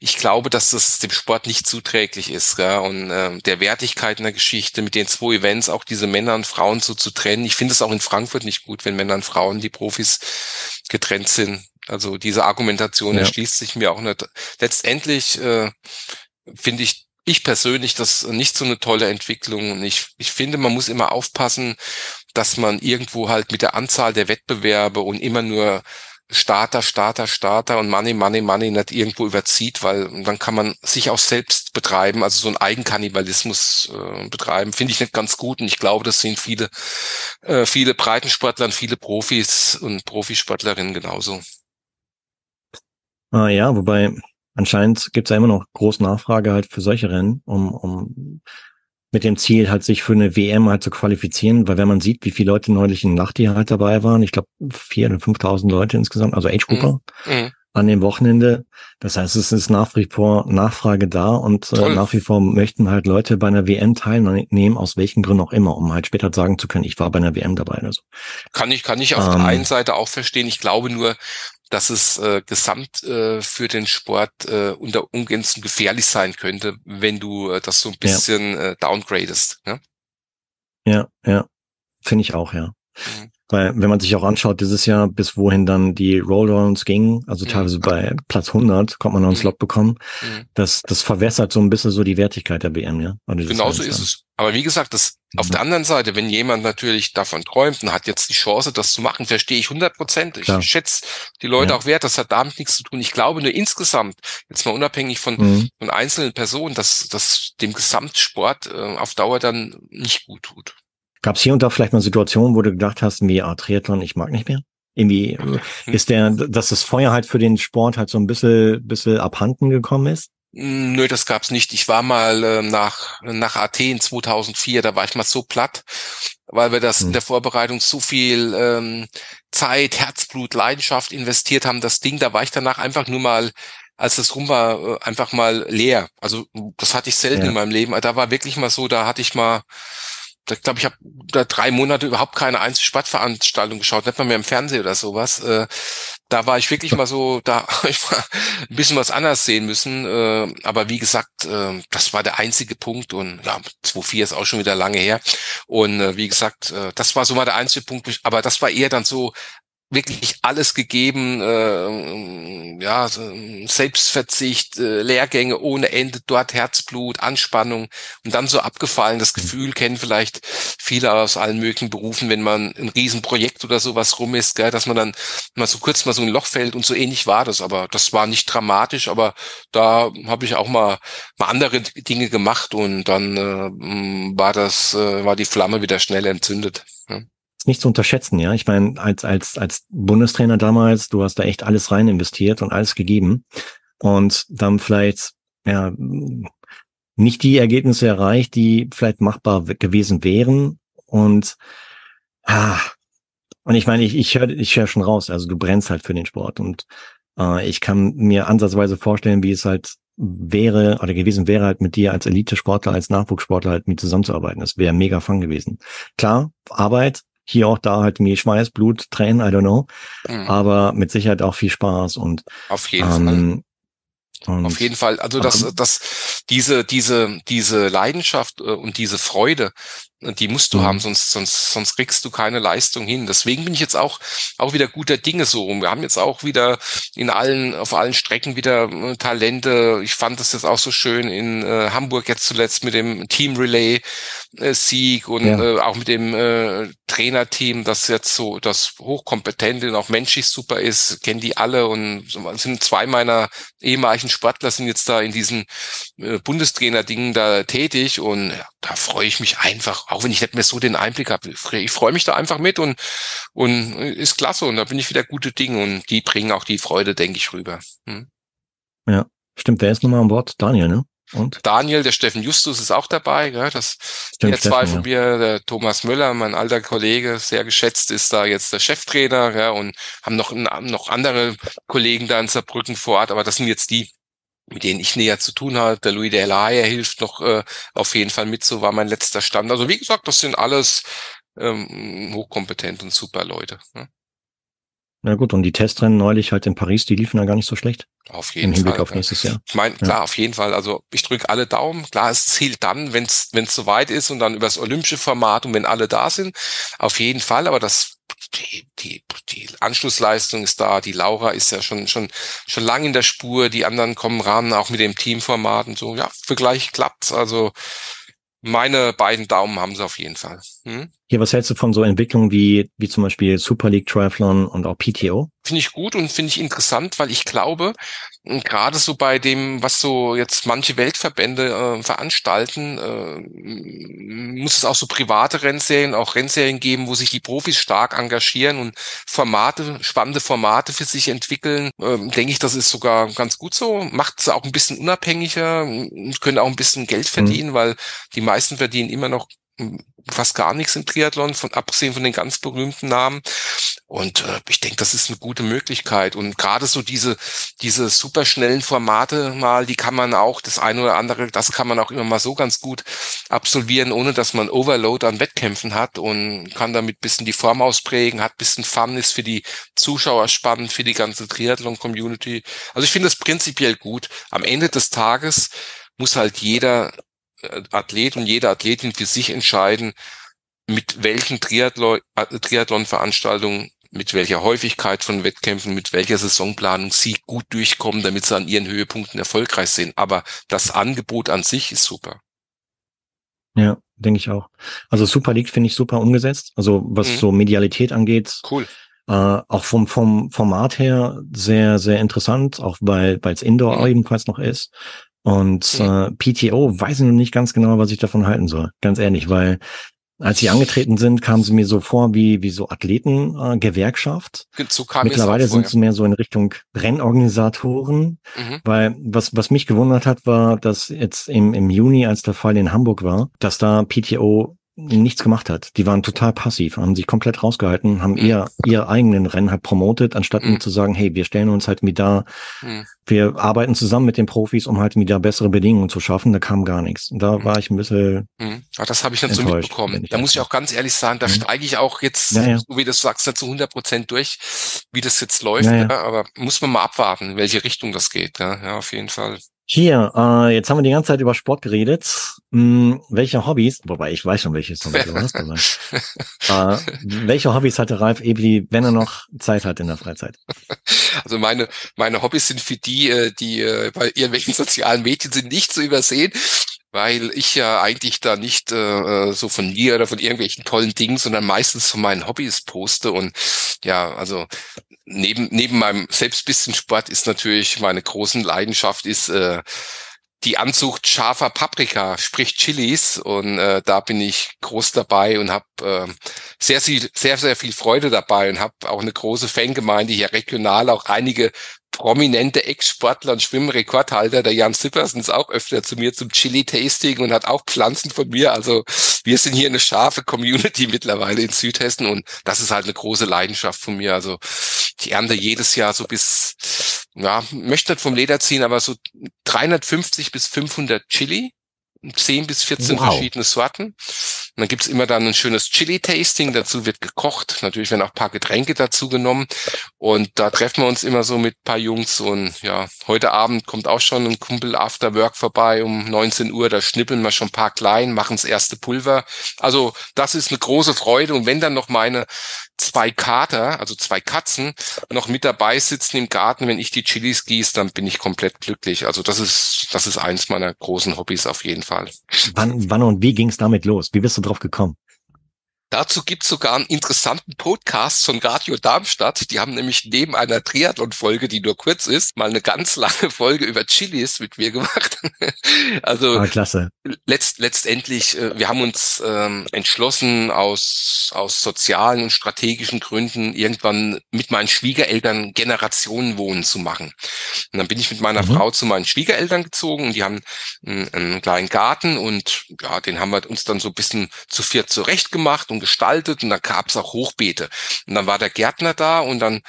ich glaube, dass das dem Sport nicht zuträglich ist ja, und äh, der Wertigkeit in der Geschichte mit den zwei Events auch diese Männer und Frauen so zu trennen. Ich finde es auch in Frankfurt nicht gut, wenn Männer und Frauen die Profis getrennt sind. Also diese Argumentation ja. erschließt sich mir auch nicht. Letztendlich äh, finde ich ich persönlich das nicht so eine tolle Entwicklung. Und ich, ich finde, man muss immer aufpassen, dass man irgendwo halt mit der Anzahl der Wettbewerbe und immer nur Starter, Starter, Starter und Money, Money, Money nicht irgendwo überzieht, weil dann kann man sich auch selbst betreiben, also so ein Eigenkannibalismus äh, betreiben, finde ich nicht ganz gut und ich glaube, das sind viele, äh, viele Breitensportler und viele Profis und Profisportlerinnen genauso. Ah, ja, wobei anscheinend gibt es ja immer noch große Nachfrage halt für solche Rennen, um, um mit dem Ziel halt sich für eine WM halt zu qualifizieren, weil wenn man sieht, wie viele Leute neulich in Nachti halt dabei waren, ich glaube vier oder 5.000 Leute insgesamt, also Age Grouper mhm. mhm. an dem Wochenende. Das heißt, es ist nach wie vor Nachfrage da und äh, nach wie vor möchten halt Leute bei einer WM teilnehmen, aus welchen Gründen auch immer, um halt später sagen zu können, ich war bei einer WM dabei oder so. Kann ich, kann ich auf ähm, der einen Seite auch verstehen. Ich glaube nur, dass es äh, gesamt äh, für den Sport äh, unter Umgänzen gefährlich sein könnte, wenn du äh, das so ein bisschen ja. äh, downgradest. Ne? Ja, ja, finde ich auch, ja. Mhm. Weil, wenn man sich auch anschaut, dieses Jahr, bis wohin dann die Rollrounds gingen, also mhm. teilweise bei Platz 100, kommt man noch einen mhm. Slot bekommen. Mhm. Das, das verwässert so ein bisschen so die Wertigkeit der WM, ja. Genau so ist es. Aber wie gesagt, das, auf der anderen Seite, wenn jemand natürlich davon träumt und hat jetzt die Chance, das zu machen, verstehe ich hundertprozentig. Ich schätze die Leute ja. auch wert, das hat damit nichts zu tun. Ich glaube nur insgesamt, jetzt mal unabhängig von, mhm. von einzelnen Personen, dass das dem Gesamtsport äh, auf Dauer dann nicht gut tut. Gab es hier und da vielleicht mal Situationen, wo du gedacht hast, wie ah, Triathlon, ich mag nicht mehr? Irgendwie äh, ist der, [LAUGHS] dass das Feuer halt für den Sport halt so ein bisschen, bisschen abhanden gekommen ist? Nö, das gab's nicht. Ich war mal äh, nach, nach Athen 2004, da war ich mal so platt, weil wir das hm. in der Vorbereitung so viel ähm, Zeit, Herzblut, Leidenschaft investiert haben. Das Ding, da war ich danach einfach nur mal, als das rum war, äh, einfach mal leer. Also das hatte ich selten ja. in meinem Leben. Da war wirklich mal so, da hatte ich mal ich glaube, ich habe da drei Monate überhaupt keine einzige Sportveranstaltung geschaut, nicht mal mehr im Fernsehen oder sowas. Äh, da war ich wirklich mal so, da [LAUGHS] ich mal ein bisschen was anders sehen müssen. Äh, aber wie gesagt, äh, das war der einzige Punkt und ja, 2-4 ist auch schon wieder lange her. Und wie gesagt, das war so mal der einzige Punkt, aber das war eher dann so wirklich alles gegeben, äh, ja, Selbstverzicht, äh, Lehrgänge ohne Ende, dort Herzblut, Anspannung und dann so abgefallen. Das mhm. Gefühl kennen vielleicht viele aus allen möglichen Berufen, wenn man ein Riesenprojekt oder sowas rum ist, gell, dass man dann mal so kurz mal so ein Loch fällt und so ähnlich war das. Aber das war nicht dramatisch, aber da habe ich auch mal, mal andere Dinge gemacht und dann äh, war das, äh, war die Flamme wieder schnell entzündet. Nicht zu unterschätzen, ja. Ich meine, als, als, als Bundestrainer damals, du hast da echt alles rein investiert und alles gegeben und dann vielleicht, ja, nicht die Ergebnisse erreicht, die vielleicht machbar gewesen wären und, ah, und ich meine, ich, ich höre ich hör schon raus, also du brennst halt für den Sport und äh, ich kann mir ansatzweise vorstellen, wie es halt wäre oder gewesen wäre halt mit dir als Elite-Sportler, als Nachwuchssportler halt mit zusammenzuarbeiten. Das wäre mega fun gewesen. Klar, Arbeit, hier auch da halt mir Schweiß, Blut, Tränen, I don't know. Mhm. Aber mit Sicherheit auch viel Spaß und auf jeden ähm, Fall. Auf jeden Fall. Also das, das, diese, diese, diese Leidenschaft äh, und diese Freude, die musst du mhm. haben, sonst, sonst, sonst kriegst du keine Leistung hin. Deswegen bin ich jetzt auch, auch wieder guter Dinge so rum. Wir haben jetzt auch wieder in allen, auf allen Strecken wieder äh, Talente. Ich fand das jetzt auch so schön in äh, Hamburg jetzt zuletzt mit dem Team Relay äh, Sieg und ja. äh, auch mit dem äh, Trainerteam, das jetzt so, das hochkompetent und auch menschlich super ist, kennen die alle und sind zwei meiner ehemaligen Sportler sind jetzt da in diesen äh, Bundestrainer-Dingen da tätig und ja, da freue ich mich einfach, auch wenn ich nicht mehr so den Einblick habe. Ich freue mich da einfach mit und, und ist klasse und da bin ich wieder gute Dinge und die bringen auch die Freude, denke ich, rüber. Hm. Ja, stimmt. Wer ist nochmal an Bord? Daniel, ne? Und? Daniel, der Steffen Justus ist auch dabei. Gell? Das Stimmt, der zwei von ja. mir, der Thomas Müller, mein alter Kollege, sehr geschätzt, ist da jetzt der Cheftrainer gell? und haben noch, noch andere Kollegen da in Saarbrücken vor Ort, aber das sind jetzt die, mit denen ich näher zu tun habe. Der Louis de Laie hilft noch äh, auf jeden Fall mit, so war mein letzter Stand. Also wie gesagt, das sind alles ähm, hochkompetent und super Leute. Ne? Na gut, und die Testrennen neulich halt in Paris, die liefen ja gar nicht so schlecht. Auf jeden Im Hinblick Fall. auf nächstes Jahr. Ich meine, klar, ja. auf jeden Fall. Also ich drücke alle Daumen. Klar, es zählt dann, wenn es wenn es soweit ist und dann übers olympische Format und wenn alle da sind. Auf jeden Fall. Aber das die, die, die Anschlussleistung ist da. Die Laura ist ja schon, schon, schon lang in der Spur. Die anderen kommen ran, auch mit dem Teamformat und so. Ja, für gleich klappt's. Also meine beiden Daumen haben sie auf jeden Fall. Hm? Hier, was hältst du von so Entwicklungen wie, wie zum Beispiel Super League Triathlon und auch PTO? Finde ich gut und finde ich interessant, weil ich glaube, gerade so bei dem, was so jetzt manche Weltverbände äh, veranstalten, äh, muss es auch so private Rennserien, auch Rennserien geben, wo sich die Profis stark engagieren und Formate, spannende Formate für sich entwickeln. Ähm, denke ich, das ist sogar ganz gut so. Macht es auch ein bisschen unabhängiger und können auch ein bisschen Geld mhm. verdienen, mhm. weil die meisten verdienen immer noch fast gar nichts im Triathlon, von abgesehen von den ganz berühmten Namen. Und äh, ich denke, das ist eine gute Möglichkeit. Und gerade so diese, diese superschnellen Formate mal, die kann man auch, das eine oder andere, das kann man auch immer mal so ganz gut absolvieren, ohne dass man Overload an Wettkämpfen hat und kann damit bisschen die Form ausprägen, hat bisschen Fun, ist für die Zuschauer spannend, für die ganze Triathlon-Community. Also ich finde das prinzipiell gut. Am Ende des Tages muss halt jeder Athlet und jede Athletin für sich entscheiden, mit welchen Triathlon, äh, Triathlon-Veranstaltungen, mit welcher Häufigkeit von Wettkämpfen, mit welcher Saisonplanung sie gut durchkommen, damit sie an ihren Höhepunkten erfolgreich sind. Aber das Angebot an sich ist super. Ja, denke ich auch. Also Super League finde ich super umgesetzt. Also was mhm. so Medialität angeht. Cool. Äh, auch vom, vom Format her sehr, sehr interessant, auch weil es Indoor mhm. ebenfalls noch ist. Und äh, PTO weiß ich noch nicht ganz genau, was ich davon halten soll. Ganz ehrlich, weil als sie angetreten sind, kamen sie mir so vor wie, wie so Athletengewerkschaft. Äh, so Mittlerweile sind sie mehr so in Richtung Rennorganisatoren, mhm. weil was, was mich gewundert hat, war, dass jetzt im, im Juni, als der Fall in Hamburg war, dass da PTO nichts gemacht hat. Die waren total passiv, haben sich komplett rausgehalten, haben mhm. eher ihr eigenen Rennen halt promotet, anstatt mhm. zu sagen, hey, wir stellen uns halt wieder, mhm. wir arbeiten zusammen mit den Profis, um halt wieder bessere Bedingungen zu schaffen. Da kam gar nichts. Und da mhm. war ich ein bisschen. Mhm. Ach, das habe ich nicht so mitbekommen. Da muss ich auch ganz ehrlich sagen, da mhm. steige ich auch jetzt, ja, ja. so wie du sagst, nicht zu 100 Prozent durch, wie das jetzt läuft. Ja, ja. aber muss man mal abwarten, in welche Richtung das geht. Ja, ja auf jeden Fall. Hier, äh, jetzt haben wir die ganze Zeit über Sport geredet. Hm, welche Hobbys, wobei ich weiß schon, welches du hast, [LAUGHS] aber, äh, welche Hobbys hatte Ralf Ebli, wenn er noch Zeit hat in der Freizeit? Also meine, meine Hobbys sind für die, äh, die äh, bei irgendwelchen [LAUGHS] sozialen Medien sind, nicht zu übersehen weil ich ja eigentlich da nicht äh, so von mir oder von irgendwelchen tollen Dingen, sondern meistens von meinen Hobbys poste und ja, also neben neben meinem selbst bisschen Sport ist natürlich meine großen Leidenschaft ist äh, die Anzucht scharfer Paprika, sprich Chilis. Und äh, da bin ich groß dabei und habe äh, sehr, sehr, sehr, sehr viel Freude dabei und habe auch eine große Fangemeinde hier regional, auch einige prominente Ex-Sportler und Schwimmrekordhalter, der Jan Sippersen ist auch öfter zu mir zum Chili-Tasting und hat auch Pflanzen von mir. Also wir sind hier eine scharfe Community mittlerweile in Südhessen und das ist halt eine große Leidenschaft von mir. Also ich ernte jedes Jahr so bis, ja, möchte nicht vom Leder ziehen, aber so 350 bis 500 Chili 10 bis 14 wow. verschiedene Sorten. Und dann gibt's immer dann ein schönes Chili-Tasting, dazu wird gekocht, natürlich werden auch paar Getränke dazu genommen. Und da treffen wir uns immer so mit paar Jungs und ja, heute Abend kommt auch schon ein Kumpel After Work vorbei um 19 Uhr, da schnippeln wir schon paar klein, machen das erste Pulver. Also das ist eine große Freude und wenn dann noch meine zwei Kater, also zwei Katzen, noch mit dabei sitzen im Garten, wenn ich die Chilis gieße, dann bin ich komplett glücklich. Also das ist, das ist eins meiner großen Hobbys auf jeden Fall. Wann, wann und wie ging es damit los? Wie bist du drauf gekommen? Dazu gibt's sogar einen interessanten Podcast von Radio Darmstadt. Die haben nämlich neben einer Triathlon-Folge, die nur kurz ist, mal eine ganz lange Folge über Chilis mit mir gemacht. [LAUGHS] also ah, klasse. Letzt, letztendlich, äh, wir haben uns ähm, entschlossen, aus, aus sozialen und strategischen Gründen irgendwann mit meinen Schwiegereltern Generationenwohnen zu machen. Und dann bin ich mit meiner mhm. Frau zu meinen Schwiegereltern gezogen und die haben einen, einen kleinen Garten und ja, den haben wir uns dann so ein bisschen zu viert zurecht gemacht und gestaltet und dann gab es auch Hochbeete. Und dann war der Gärtner da und dann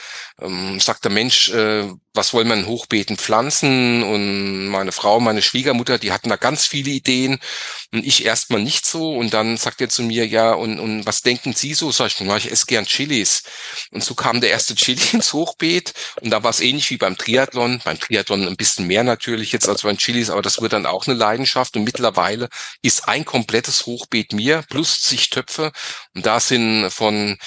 ähm, sagt der Mensch, äh, was wollen wir in Hochbeeten pflanzen? Und meine Frau, meine Schwiegermutter, die hatten da ganz viele Ideen und ich erstmal nicht so. Und dann sagt er zu mir, ja, und, und was denken Sie so? Sag ich, ich esse gern Chilis. Und so kam der erste Chili [LAUGHS] ins Hochbeet und da war es ähnlich wie beim Triathlon. Beim Triathlon ein bisschen mehr natürlich jetzt als beim Chilis, aber das wird dann auch eine Leidenschaft. Und mittlerweile ist ein komplettes Hochbeet mir plus zig Töpfe. Und da sind von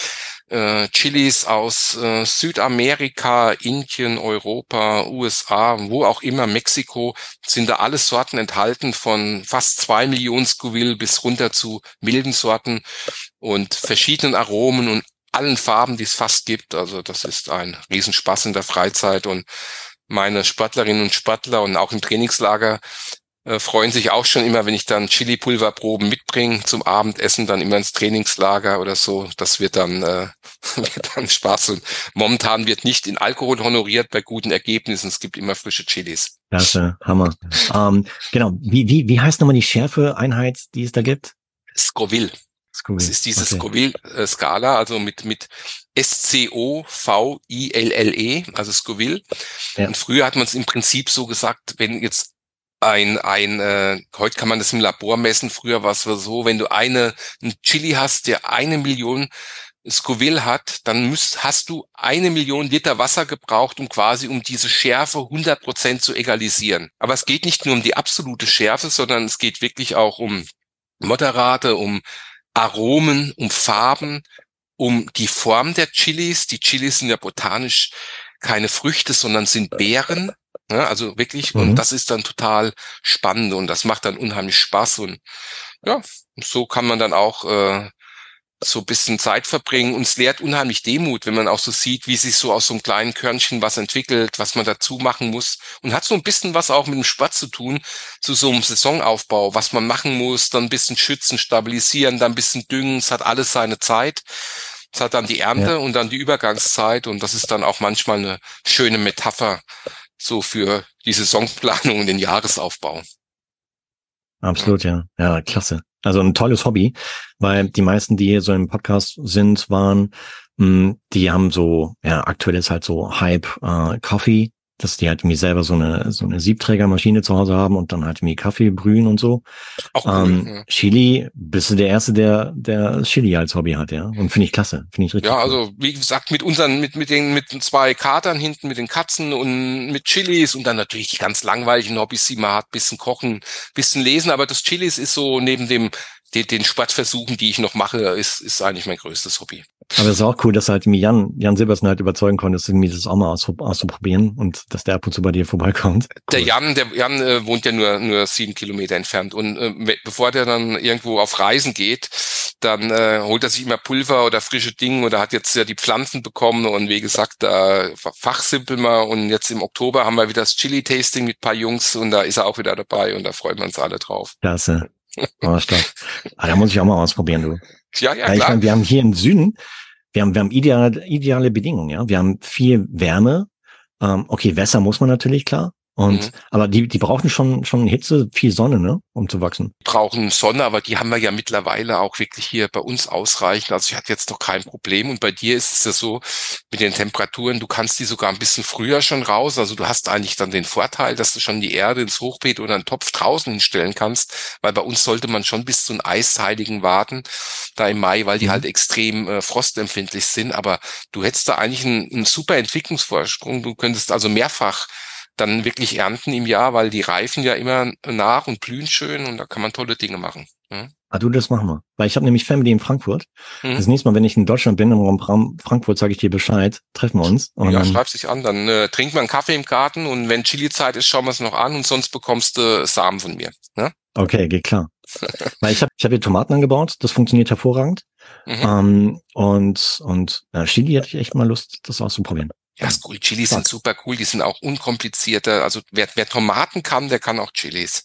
äh, Chilis aus äh, Südamerika, Indien, Europa, USA, wo auch immer, Mexiko, sind da alle Sorten enthalten von fast zwei Millionen Scoville bis runter zu milden Sorten und verschiedenen Aromen und allen Farben, die es fast gibt. Also das ist ein Riesenspaß in der Freizeit und meine Sportlerinnen und Sportler und auch im Trainingslager äh, freuen sich auch schon immer, wenn ich dann Chili-Pulverproben mitbringe zum Abendessen, dann immer ins Trainingslager oder so. Das wird dann, äh, [LAUGHS] wird dann Spaß. Und momentan wird nicht in Alkohol honoriert bei guten Ergebnissen. Es gibt immer frische Chilis. Klasse, Hammer. ähm, genau. Wie, wie, wie heißt nochmal die Schärfe-Einheit, die es da gibt? Scoville. Scoville. Das ist diese okay. Scoville-Skala, also mit, mit S-C-O-V-I-L-L-E, also Scoville. Ja. Und früher hat man es im Prinzip so gesagt, wenn jetzt ein, ein äh, heute kann man das im Labor messen, früher war es so, wenn du eine, ein Chili hast, der eine Million Scoville hat, dann müsst, hast du eine Million Liter Wasser gebraucht, um quasi um diese Schärfe 100 Prozent zu egalisieren. Aber es geht nicht nur um die absolute Schärfe, sondern es geht wirklich auch um Moderate, um Aromen, um Farben, um die Form der Chilis. Die Chilis sind ja botanisch keine Früchte, sondern sind Beeren. Ja, also wirklich, mhm. und das ist dann total spannend und das macht dann unheimlich Spaß und ja, so kann man dann auch äh, so ein bisschen Zeit verbringen. Uns lehrt unheimlich Demut, wenn man auch so sieht, wie sich so aus so einem kleinen Körnchen was entwickelt, was man dazu machen muss. Und hat so ein bisschen was auch mit dem Sport zu tun, zu so einem Saisonaufbau, was man machen muss, dann ein bisschen schützen, stabilisieren, dann ein bisschen düngen. Es hat alles seine Zeit. Es hat dann die Ernte ja. und dann die Übergangszeit. Und das ist dann auch manchmal eine schöne Metapher so für die Saisonplanung und den Jahresaufbau. Absolut, ja. Ja, klasse. Also ein tolles Hobby, weil die meisten, die hier so im Podcast sind, waren, mh, hm, die haben so, ja, aktuell ist halt so Hype äh, Coffee dass die halt irgendwie selber so eine so eine Siebträgermaschine zu Hause haben und dann halt irgendwie Kaffee brühen und so. Auch cool, ähm, ja. Chili, bist du der Erste, der der Chili als Hobby hat, ja. Und finde ich klasse, finde ich richtig. Ja, cool. also wie gesagt, mit unseren, mit mit den mit zwei Katern hinten, mit den Katzen und mit Chilis und dann natürlich die ganz langweiligen Hobbys, die man hat, bisschen kochen, bisschen lesen, aber das Chilis ist so neben dem den, den Sportversuchen, die ich noch mache, ist, ist eigentlich mein größtes Hobby. Aber es ist auch cool, dass halt Jan, Jan Silbersen halt überzeugen konntest, irgendwie das auch mal auszuprobieren und dass der ab und zu bei dir vorbeikommt. Cool. Der Jan, der Jan äh, wohnt ja nur, nur sieben Kilometer entfernt und äh, bevor der dann irgendwo auf Reisen geht, dann äh, holt er sich immer Pulver oder frische Dinge oder hat jetzt ja die Pflanzen bekommen und wie gesagt, da fachsimpeln wir und jetzt im Oktober haben wir wieder das Chili-Tasting mit paar Jungs und da ist er auch wieder dabei und da freuen wir uns alle drauf. Klasse. Oh, stark. Ah, da muss ich auch mal ausprobieren, du. Ja, ja, ja klar. Meine, wir haben hier im Süden, wir haben, wir haben ideale, ideale Bedingungen, ja. Wir haben viel Wärme. Ähm, okay, Wässer muss man natürlich, klar. Und, mhm. aber die, die brauchen schon, schon Hitze, viel Sonne, ne, um zu wachsen. Brauchen Sonne, aber die haben wir ja mittlerweile auch wirklich hier bei uns ausreichend. Also ich hatte jetzt noch kein Problem. Und bei dir ist es ja so, mit den Temperaturen, du kannst die sogar ein bisschen früher schon raus. Also du hast eigentlich dann den Vorteil, dass du schon die Erde ins Hochbeet oder einen Topf draußen hinstellen kannst. Weil bei uns sollte man schon bis zu einem Eisheiligen warten, da im Mai, weil die mhm. halt extrem äh, frostempfindlich sind. Aber du hättest da eigentlich einen, einen super Entwicklungsvorsprung. Du könntest also mehrfach dann wirklich ernten im Jahr, weil die reifen ja immer nach und blühen schön und da kann man tolle Dinge machen. Ja? Ah, du, das machen wir. Weil ich habe nämlich Family in Frankfurt. Mhm. Das nächste Mal, wenn ich in Deutschland bin, im Raum Frankfurt, sage ich dir Bescheid. Treffen wir uns. ja, dann schreib dich an. Dann äh, trinkt man einen Kaffee im Garten und wenn Chili-Zeit ist, schauen wir es noch an und sonst bekommst du Samen von mir. Ja? Okay, geht klar. [LAUGHS] Weil ich habe ich hab hier Tomaten angebaut. Das funktioniert hervorragend. Mhm. Ähm, und und äh, Chili hätte ich echt mal Lust, das auszuprobieren. Ja, ist cool. Chilis sind super cool. Die sind auch unkomplizierter. Also wer, wer Tomaten kann, der kann auch Chilis.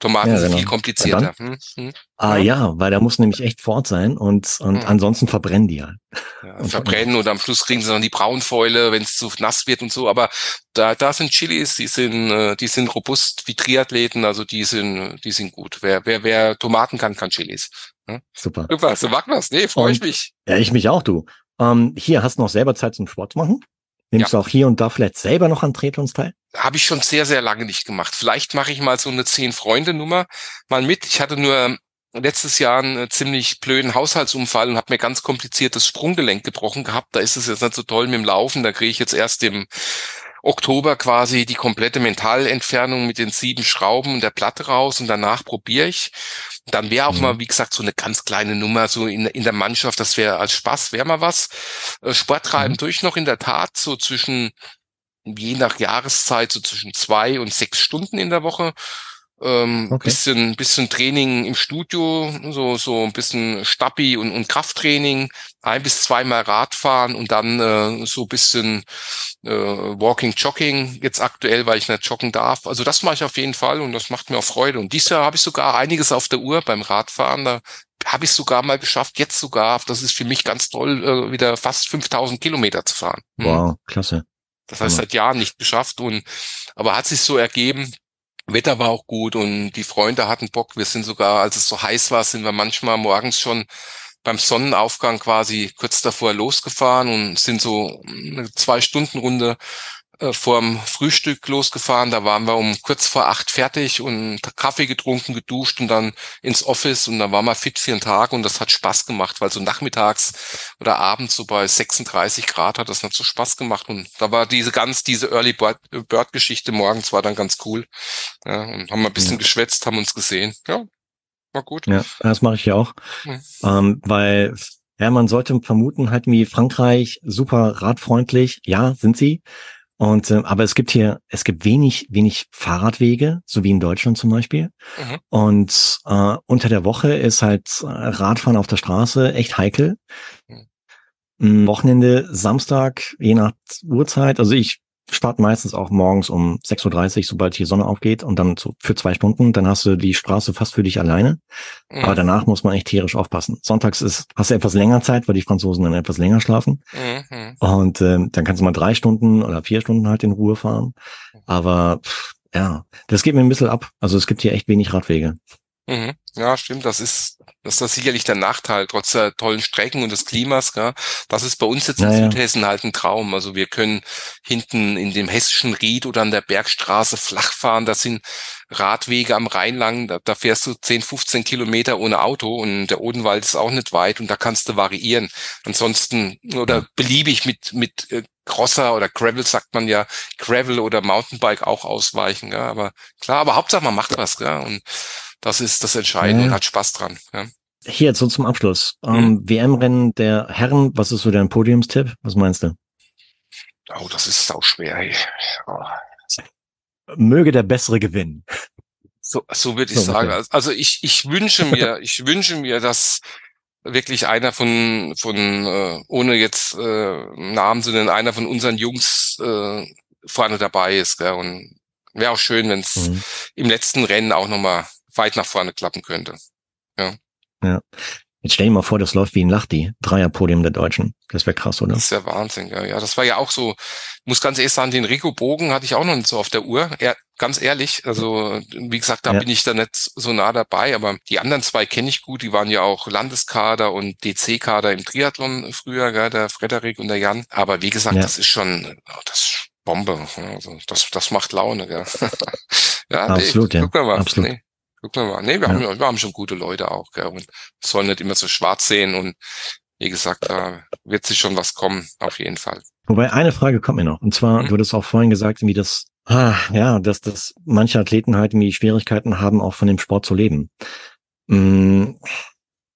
Tomaten ja, sind genau. viel komplizierter. Hm, hm. Ah ja, weil da muss nämlich echt fort sein und, und hm. ansonsten verbrennen die halt. Ja, verbrennen und am Schluss kriegen sie dann die Braunfäule, wenn es zu nass wird und so. Aber da, da sind Chilis, die sind, äh, die sind robust wie Triathleten, also die sind, die sind gut. Wer, wer, wer Tomaten kann, kann Chilis. Hm? Super. Super, so wir's. Nee, freue ich mich. Ja, ich mich auch, du. Ähm, hier hast du noch selber Zeit zum Sport machen? Nimmst ja. du auch hier und da vielleicht selber noch an Triathlons teil? Habe ich schon sehr, sehr lange nicht gemacht. Vielleicht mache ich mal so eine Zehn-Freunde-Nummer mal mit. Ich hatte nur letztes Jahr einen ziemlich blöden Haushaltsunfall und habe mir ganz kompliziertes Sprunggelenk gebrochen gehabt. Da ist es jetzt nicht so toll mit dem Laufen. Da kriege ich jetzt erst im Oktober quasi die komplette Mentalentfernung mit den sieben Schrauben und der Platte raus und danach probiere ich. Dann wäre auch mhm. mal, wie gesagt, so eine ganz kleine Nummer so in, in der Mannschaft, das wäre als Spaß, wäre mal was. Äh, Sport treiben mhm. durch noch in der Tat so zwischen, je nach Jahreszeit, so zwischen zwei und sechs Stunden in der Woche. Ähm, okay. bisschen, bisschen Training im Studio, so, so ein bisschen Stabi und, und Krafttraining, ein bis zweimal Radfahren und dann äh, so bisschen äh, Walking, Jogging jetzt aktuell, weil ich nicht joggen darf. Also das mache ich auf jeden Fall und das macht mir auch Freude. Und dieses Jahr habe ich sogar einiges auf der Uhr beim Radfahren. Da habe ich sogar mal geschafft, jetzt sogar, das ist für mich ganz toll, äh, wieder fast 5000 Kilometer zu fahren. Hm. Wow, klasse. Das heißt, seit Jahren nicht geschafft und, aber hat sich so ergeben, Wetter war auch gut und die Freunde hatten Bock. Wir sind sogar, als es so heiß war, sind wir manchmal morgens schon beim Sonnenaufgang quasi kurz davor losgefahren und sind so eine zwei Stunden Runde äh, vorm Frühstück losgefahren. Da waren wir um kurz vor acht fertig und Kaffee getrunken, geduscht und dann ins Office und dann waren wir fit für den Tag und das hat Spaß gemacht, weil so nachmittags oder abends so bei 36 Grad hat das nicht so Spaß gemacht und da war diese ganz, diese Early Bird, Geschichte morgens war dann ganz cool. Ja, und haben wir ein bisschen ja. geschwätzt, haben uns gesehen. Ja, war gut. Ja, das mache ich ja auch, mhm. ähm, weil ja, man sollte vermuten, halt wie Frankreich super radfreundlich. Ja, sind sie. Und äh, aber es gibt hier, es gibt wenig, wenig Fahrradwege, so wie in Deutschland zum Beispiel. Mhm. Und äh, unter der Woche ist halt äh, Radfahren auf der Straße echt heikel. Mhm. Wochenende, Samstag, je nach Uhrzeit. Also ich starte meistens auch morgens um 6.30 Uhr, sobald die Sonne aufgeht und dann so für zwei Stunden, dann hast du die Straße fast für dich alleine. Mhm. Aber danach muss man echt tierisch aufpassen. Sonntags ist, hast du etwas länger Zeit, weil die Franzosen dann etwas länger schlafen. Mhm. Und äh, dann kannst du mal drei Stunden oder vier Stunden halt in Ruhe fahren. Aber pff, ja, das geht mir ein bisschen ab. Also es gibt hier echt wenig Radwege. Mhm. Ja, stimmt. Das ist, das ist sicherlich der Nachteil, trotz der tollen Strecken und des Klimas. Gell? Das ist bei uns jetzt in naja. Südhessen halt ein Traum. Also wir können hinten in dem hessischen Ried oder an der Bergstraße flach fahren. Das sind Radwege am Rhein lang. Da, da fährst du 10, 15 Kilometer ohne Auto und der Odenwald ist auch nicht weit und da kannst du variieren. Ansonsten oder beliebig mit, mit äh, Crosser oder Gravel sagt man ja, Gravel oder Mountainbike auch ausweichen. Gell? Aber klar, aber Hauptsache man macht was. Gell? Und das ist das Entscheidende ja. und hat Spaß dran. Ja. Hier jetzt so zum Abschluss. Mhm. Um, WM-Rennen der Herren, was ist so dein Podiumstipp? Was meinst du? Oh, das ist auch schwer. Ey. Oh. Möge der Bessere gewinnen. So, so würde ich so, sagen. Okay. Also ich, ich wünsche [LAUGHS] mir, ich wünsche mir, dass wirklich einer von, von äh, ohne jetzt äh, Namen zu nennen, einer von unseren Jungs äh, vorne dabei ist. Gell? Und wäre auch schön, wenn es mhm. im letzten Rennen auch nochmal weit nach vorne klappen könnte. Ja. Ja. Jetzt stell dir mal vor, das läuft wie ein Lachti. Dreierpodium der Deutschen. Das wäre krass, oder? Das ist ja Wahnsinn, ja. ja. Das war ja auch so, muss ganz ehrlich sagen, den Rico Bogen hatte ich auch noch nicht so auf der Uhr. Er, ganz ehrlich, also wie gesagt, da ja. bin ich da nicht so nah dabei, aber die anderen zwei kenne ich gut. Die waren ja auch Landeskader und DC-Kader im Triathlon früher, gell, der Frederik und der Jan. Aber wie gesagt, ja. das ist schon, oh, das ist Bombe. Also das, das macht Laune, gell. [LAUGHS] ja, Absolut, nee, ja. Absolut. Nee. Gucken wir mal. Nee, wir, ja. haben, wir haben schon gute Leute auch, gell? Und sollen nicht immer so schwarz sehen und wie gesagt, da wird sich schon was kommen, auf jeden Fall. Wobei eine Frage kommt mir noch. Und zwar, mhm. du hattest auch vorhin gesagt, wie das, ah, ja, dass, dass manche Athleten halt irgendwie Schwierigkeiten haben, auch von dem Sport zu leben. Mhm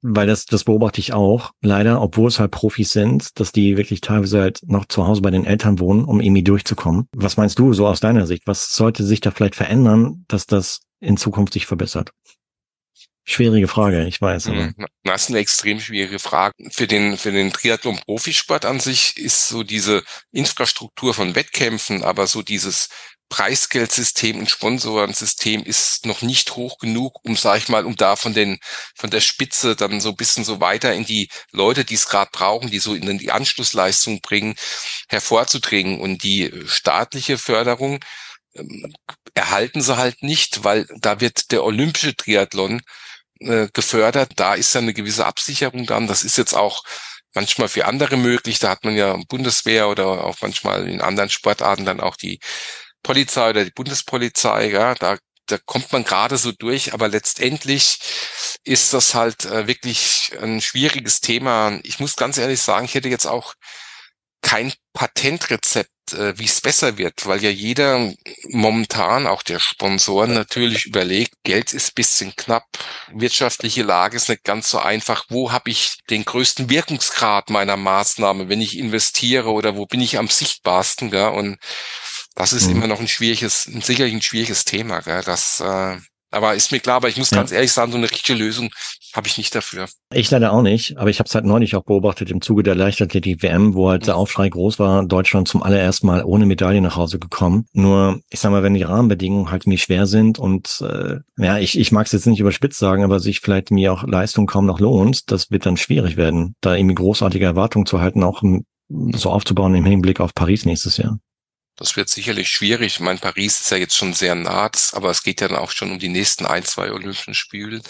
weil das, das beobachte ich auch, leider, obwohl es halt Profis sind, dass die wirklich teilweise halt noch zu Hause bei den Eltern wohnen, um irgendwie durchzukommen. Was meinst du so aus deiner Sicht? Was sollte sich da vielleicht verändern, dass das in Zukunft sich verbessert? Schwierige Frage, ich weiß. Aber. Mhm. Das ist eine extrem schwierige Frage. Für den, für den Triathlon-Profisport an sich ist so diese Infrastruktur von Wettkämpfen, aber so dieses Preisgeldsystem und Sponsorensystem ist noch nicht hoch genug, um, sag ich mal, um da von den, von der Spitze dann so ein bisschen so weiter in die Leute, die es gerade brauchen, die so in die Anschlussleistung bringen, hervorzudringen. Und die staatliche Förderung erhalten sie halt nicht, weil da wird der olympische Triathlon äh, gefördert. Da ist ja eine gewisse Absicherung dann. Das ist jetzt auch manchmal für andere möglich. Da hat man ja Bundeswehr oder auch manchmal in anderen Sportarten dann auch die Polizei oder die Bundespolizei, ja, da, da kommt man gerade so durch, aber letztendlich ist das halt äh, wirklich ein schwieriges Thema. Ich muss ganz ehrlich sagen, ich hätte jetzt auch kein Patentrezept, äh, wie es besser wird, weil ja jeder momentan, auch der Sponsoren natürlich überlegt, Geld ist bisschen knapp, wirtschaftliche Lage ist nicht ganz so einfach. Wo habe ich den größten Wirkungsgrad meiner Maßnahme, wenn ich investiere oder wo bin ich am sichtbarsten? Gell? Und das ist mhm. immer noch ein schwieriges, ein sicherlich ein schwieriges Thema. Gell? Das, äh, aber ist mir klar, aber ich muss ja. ganz ehrlich sagen, so eine richtige Lösung habe ich nicht dafür. Ich leider auch nicht, aber ich habe es halt neulich auch beobachtet im Zuge der Leichtathletik-WM, wo halt mhm. der Aufschrei groß war, Deutschland zum allerersten Mal ohne Medaille nach Hause gekommen. Nur, ich sag mal, wenn die Rahmenbedingungen halt mir schwer sind und äh, ja, ich, ich mag es jetzt nicht überspitzt sagen, aber sich vielleicht mir auch Leistung kaum noch lohnt, das wird dann schwierig werden, da irgendwie großartige Erwartungen zu halten, auch so aufzubauen im Hinblick auf Paris nächstes Jahr. Das wird sicherlich schwierig. Ich meine, Paris ist ja jetzt schon sehr nah, aber es geht ja dann auch schon um die nächsten ein, zwei Olympischen Spiele.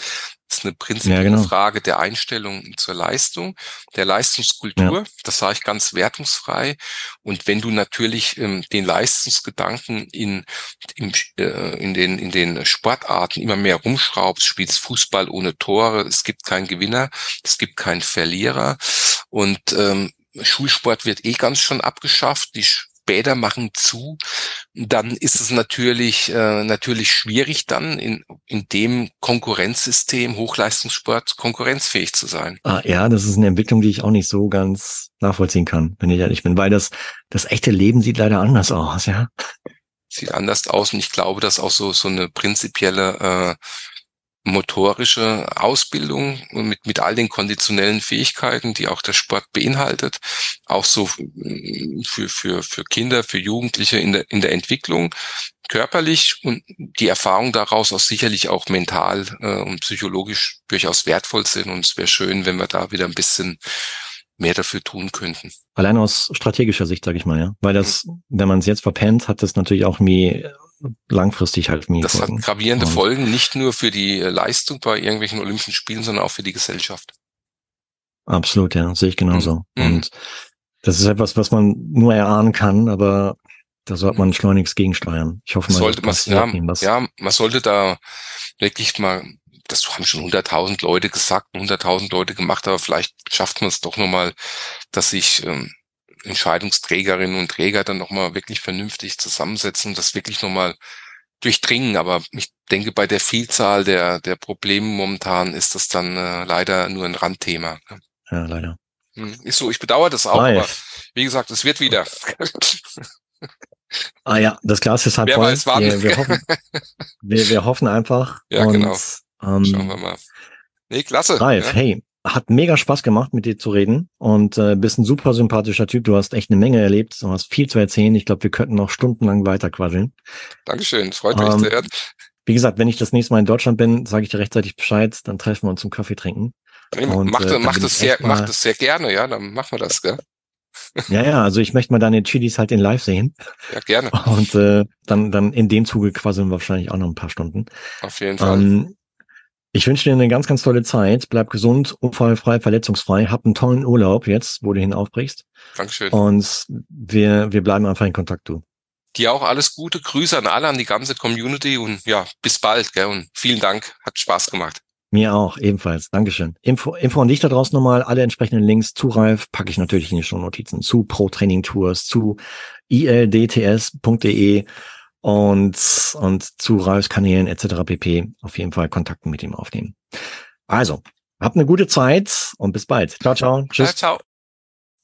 Das ist eine prinzipielle ja, genau. Frage der Einstellung zur Leistung, der Leistungskultur. Ja. Das sage ich ganz wertungsfrei. Und wenn du natürlich ähm, den Leistungsgedanken in, in, äh, in, den, in den Sportarten immer mehr rumschraubst, spielst Fußball ohne Tore, es gibt keinen Gewinner, es gibt keinen Verlierer. Und ähm, Schulsport wird eh ganz schon abgeschafft. Die Bäder machen zu, dann ist es natürlich, äh, natürlich schwierig dann in, in dem Konkurrenzsystem Hochleistungssport konkurrenzfähig zu sein. Ah, ja, das ist eine Entwicklung, die ich auch nicht so ganz nachvollziehen kann, wenn ich ehrlich bin, weil das, das echte Leben sieht leider anders aus, ja. Sieht anders aus und ich glaube, dass auch so, so eine prinzipielle äh, motorische Ausbildung mit, mit all den konditionellen Fähigkeiten, die auch der Sport beinhaltet, auch so für, für, für Kinder, für Jugendliche in der, in der Entwicklung, körperlich und die Erfahrung daraus auch sicherlich auch mental äh, und psychologisch durchaus wertvoll sind. Und es wäre schön, wenn wir da wieder ein bisschen mehr dafür tun könnten. Allein aus strategischer Sicht, sage ich mal, ja. Weil das, wenn man es jetzt verpennt, hat das natürlich auch irgendwie langfristig halt mir. Das Folgen. hat gravierende und Folgen, nicht nur für die äh, Leistung bei irgendwelchen Olympischen Spielen, sondern auch für die Gesellschaft. Absolut, ja, sehe ich genauso. Mhm. Und das ist etwas, was man nur erahnen kann, aber da sollte man schleunigst gegensteuern. Ich hoffe mal, sollte man, ja, ja, man sollte da wirklich mal, das haben schon 100.000 Leute gesagt, 100.000 Leute gemacht, aber vielleicht schafft man es doch nochmal, dass sich ähm, Entscheidungsträgerinnen und Träger dann nochmal wirklich vernünftig zusammensetzen das wirklich nochmal durchdringen. Aber ich denke, bei der Vielzahl der, der Probleme momentan ist das dann äh, leider nur ein Randthema. Ne? Ja, leider. Hm, ist so, ich bedauere das auch, Live. aber wie gesagt, es wird wieder. ah ja, das Glas ist halt Wer voll. Wir, wir, hoffen, wir, wir hoffen einfach. [LAUGHS] Ja, und, genau. Schauen wir mal. Nee, klasse. Ralf, ja. hey, hat mega Spaß gemacht, mit dir zu reden und äh, bist ein super sympathischer Typ. Du hast echt eine Menge erlebt, du hast viel zu erzählen. Ich glaube, wir könnten noch stundenlang weiter quasseln. Dankeschön, freut mich ähm, sehr. Wie gesagt, wenn ich das nächste Mal in Deutschland bin, sage ich dir rechtzeitig Bescheid, dann treffen wir uns zum Kaffee trinken. Und, macht, äh, macht, es sehr, macht es sehr gerne, ja, dann machen wir das, gell? Ja, ja, also ich möchte mal deine Chilis halt in live sehen. Ja, gerne. Und äh, dann, dann in dem Zuge quasseln wir wahrscheinlich auch noch ein paar Stunden. Auf jeden Fall. Ähm, ich wünsche dir eine ganz, ganz tolle Zeit. Bleib gesund, unfallfrei, verletzungsfrei. Hab einen tollen Urlaub jetzt, wo du hin aufbrichst. Dankeschön. Und wir, wir bleiben einfach in Kontakt, du. Dir auch alles Gute. Grüße an alle, an die ganze Community und ja, bis bald. Gell? Und vielen Dank. Hat Spaß gemacht. Mir auch, ebenfalls. Dankeschön. Info, Info an dich da draußen nochmal. Alle entsprechenden Links zu Ralf packe ich natürlich in die Show Notizen. Zu Pro Training Tours, zu ildts.de und, und zu Ralfs Kanälen etc. pp. auf jeden Fall Kontakten mit ihm aufnehmen. Also, habt eine gute Zeit und bis bald. Ciao, ciao. Tschüss. Ciao, ciao.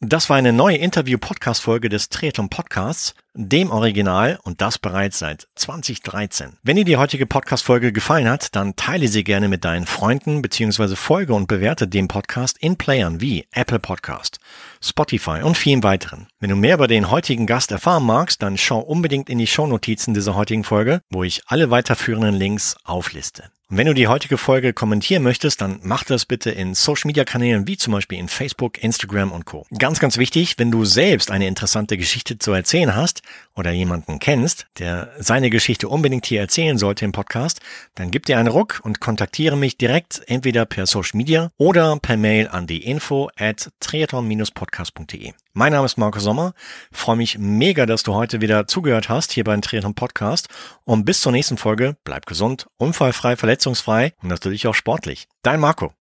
Das war eine neue Interview-Podcast-Folge des Triathlon Podcasts, dem Original und das bereits seit 2013. Wenn dir die heutige Podcast-Folge gefallen hat, dann teile sie gerne mit deinen Freunden bzw. folge und bewerte den Podcast in Playern wie Apple Podcast, Spotify und vielen weiteren. Wenn du mehr über den heutigen Gast erfahren magst, dann schau unbedingt in die Shownotizen dieser heutigen Folge, wo ich alle weiterführenden Links aufliste. Und wenn du die heutige Folge kommentieren möchtest, dann mach das bitte in Social Media Kanälen wie zum Beispiel in Facebook, Instagram und Co. Ganz, ganz wichtig, wenn du selbst eine interessante Geschichte zu erzählen hast oder jemanden kennst, der seine Geschichte unbedingt hier erzählen sollte im Podcast, dann gib dir einen Ruck und kontaktiere mich direkt entweder per Social Media oder per Mail an die info at triathlon-podcast.de. Mein Name ist Marco Sommer. Freue mich mega, dass du heute wieder zugehört hast hier beim Triathlon Podcast. Und bis zur nächsten Folge bleib gesund, unfallfrei, verletzungsfrei und natürlich auch sportlich. Dein Marco.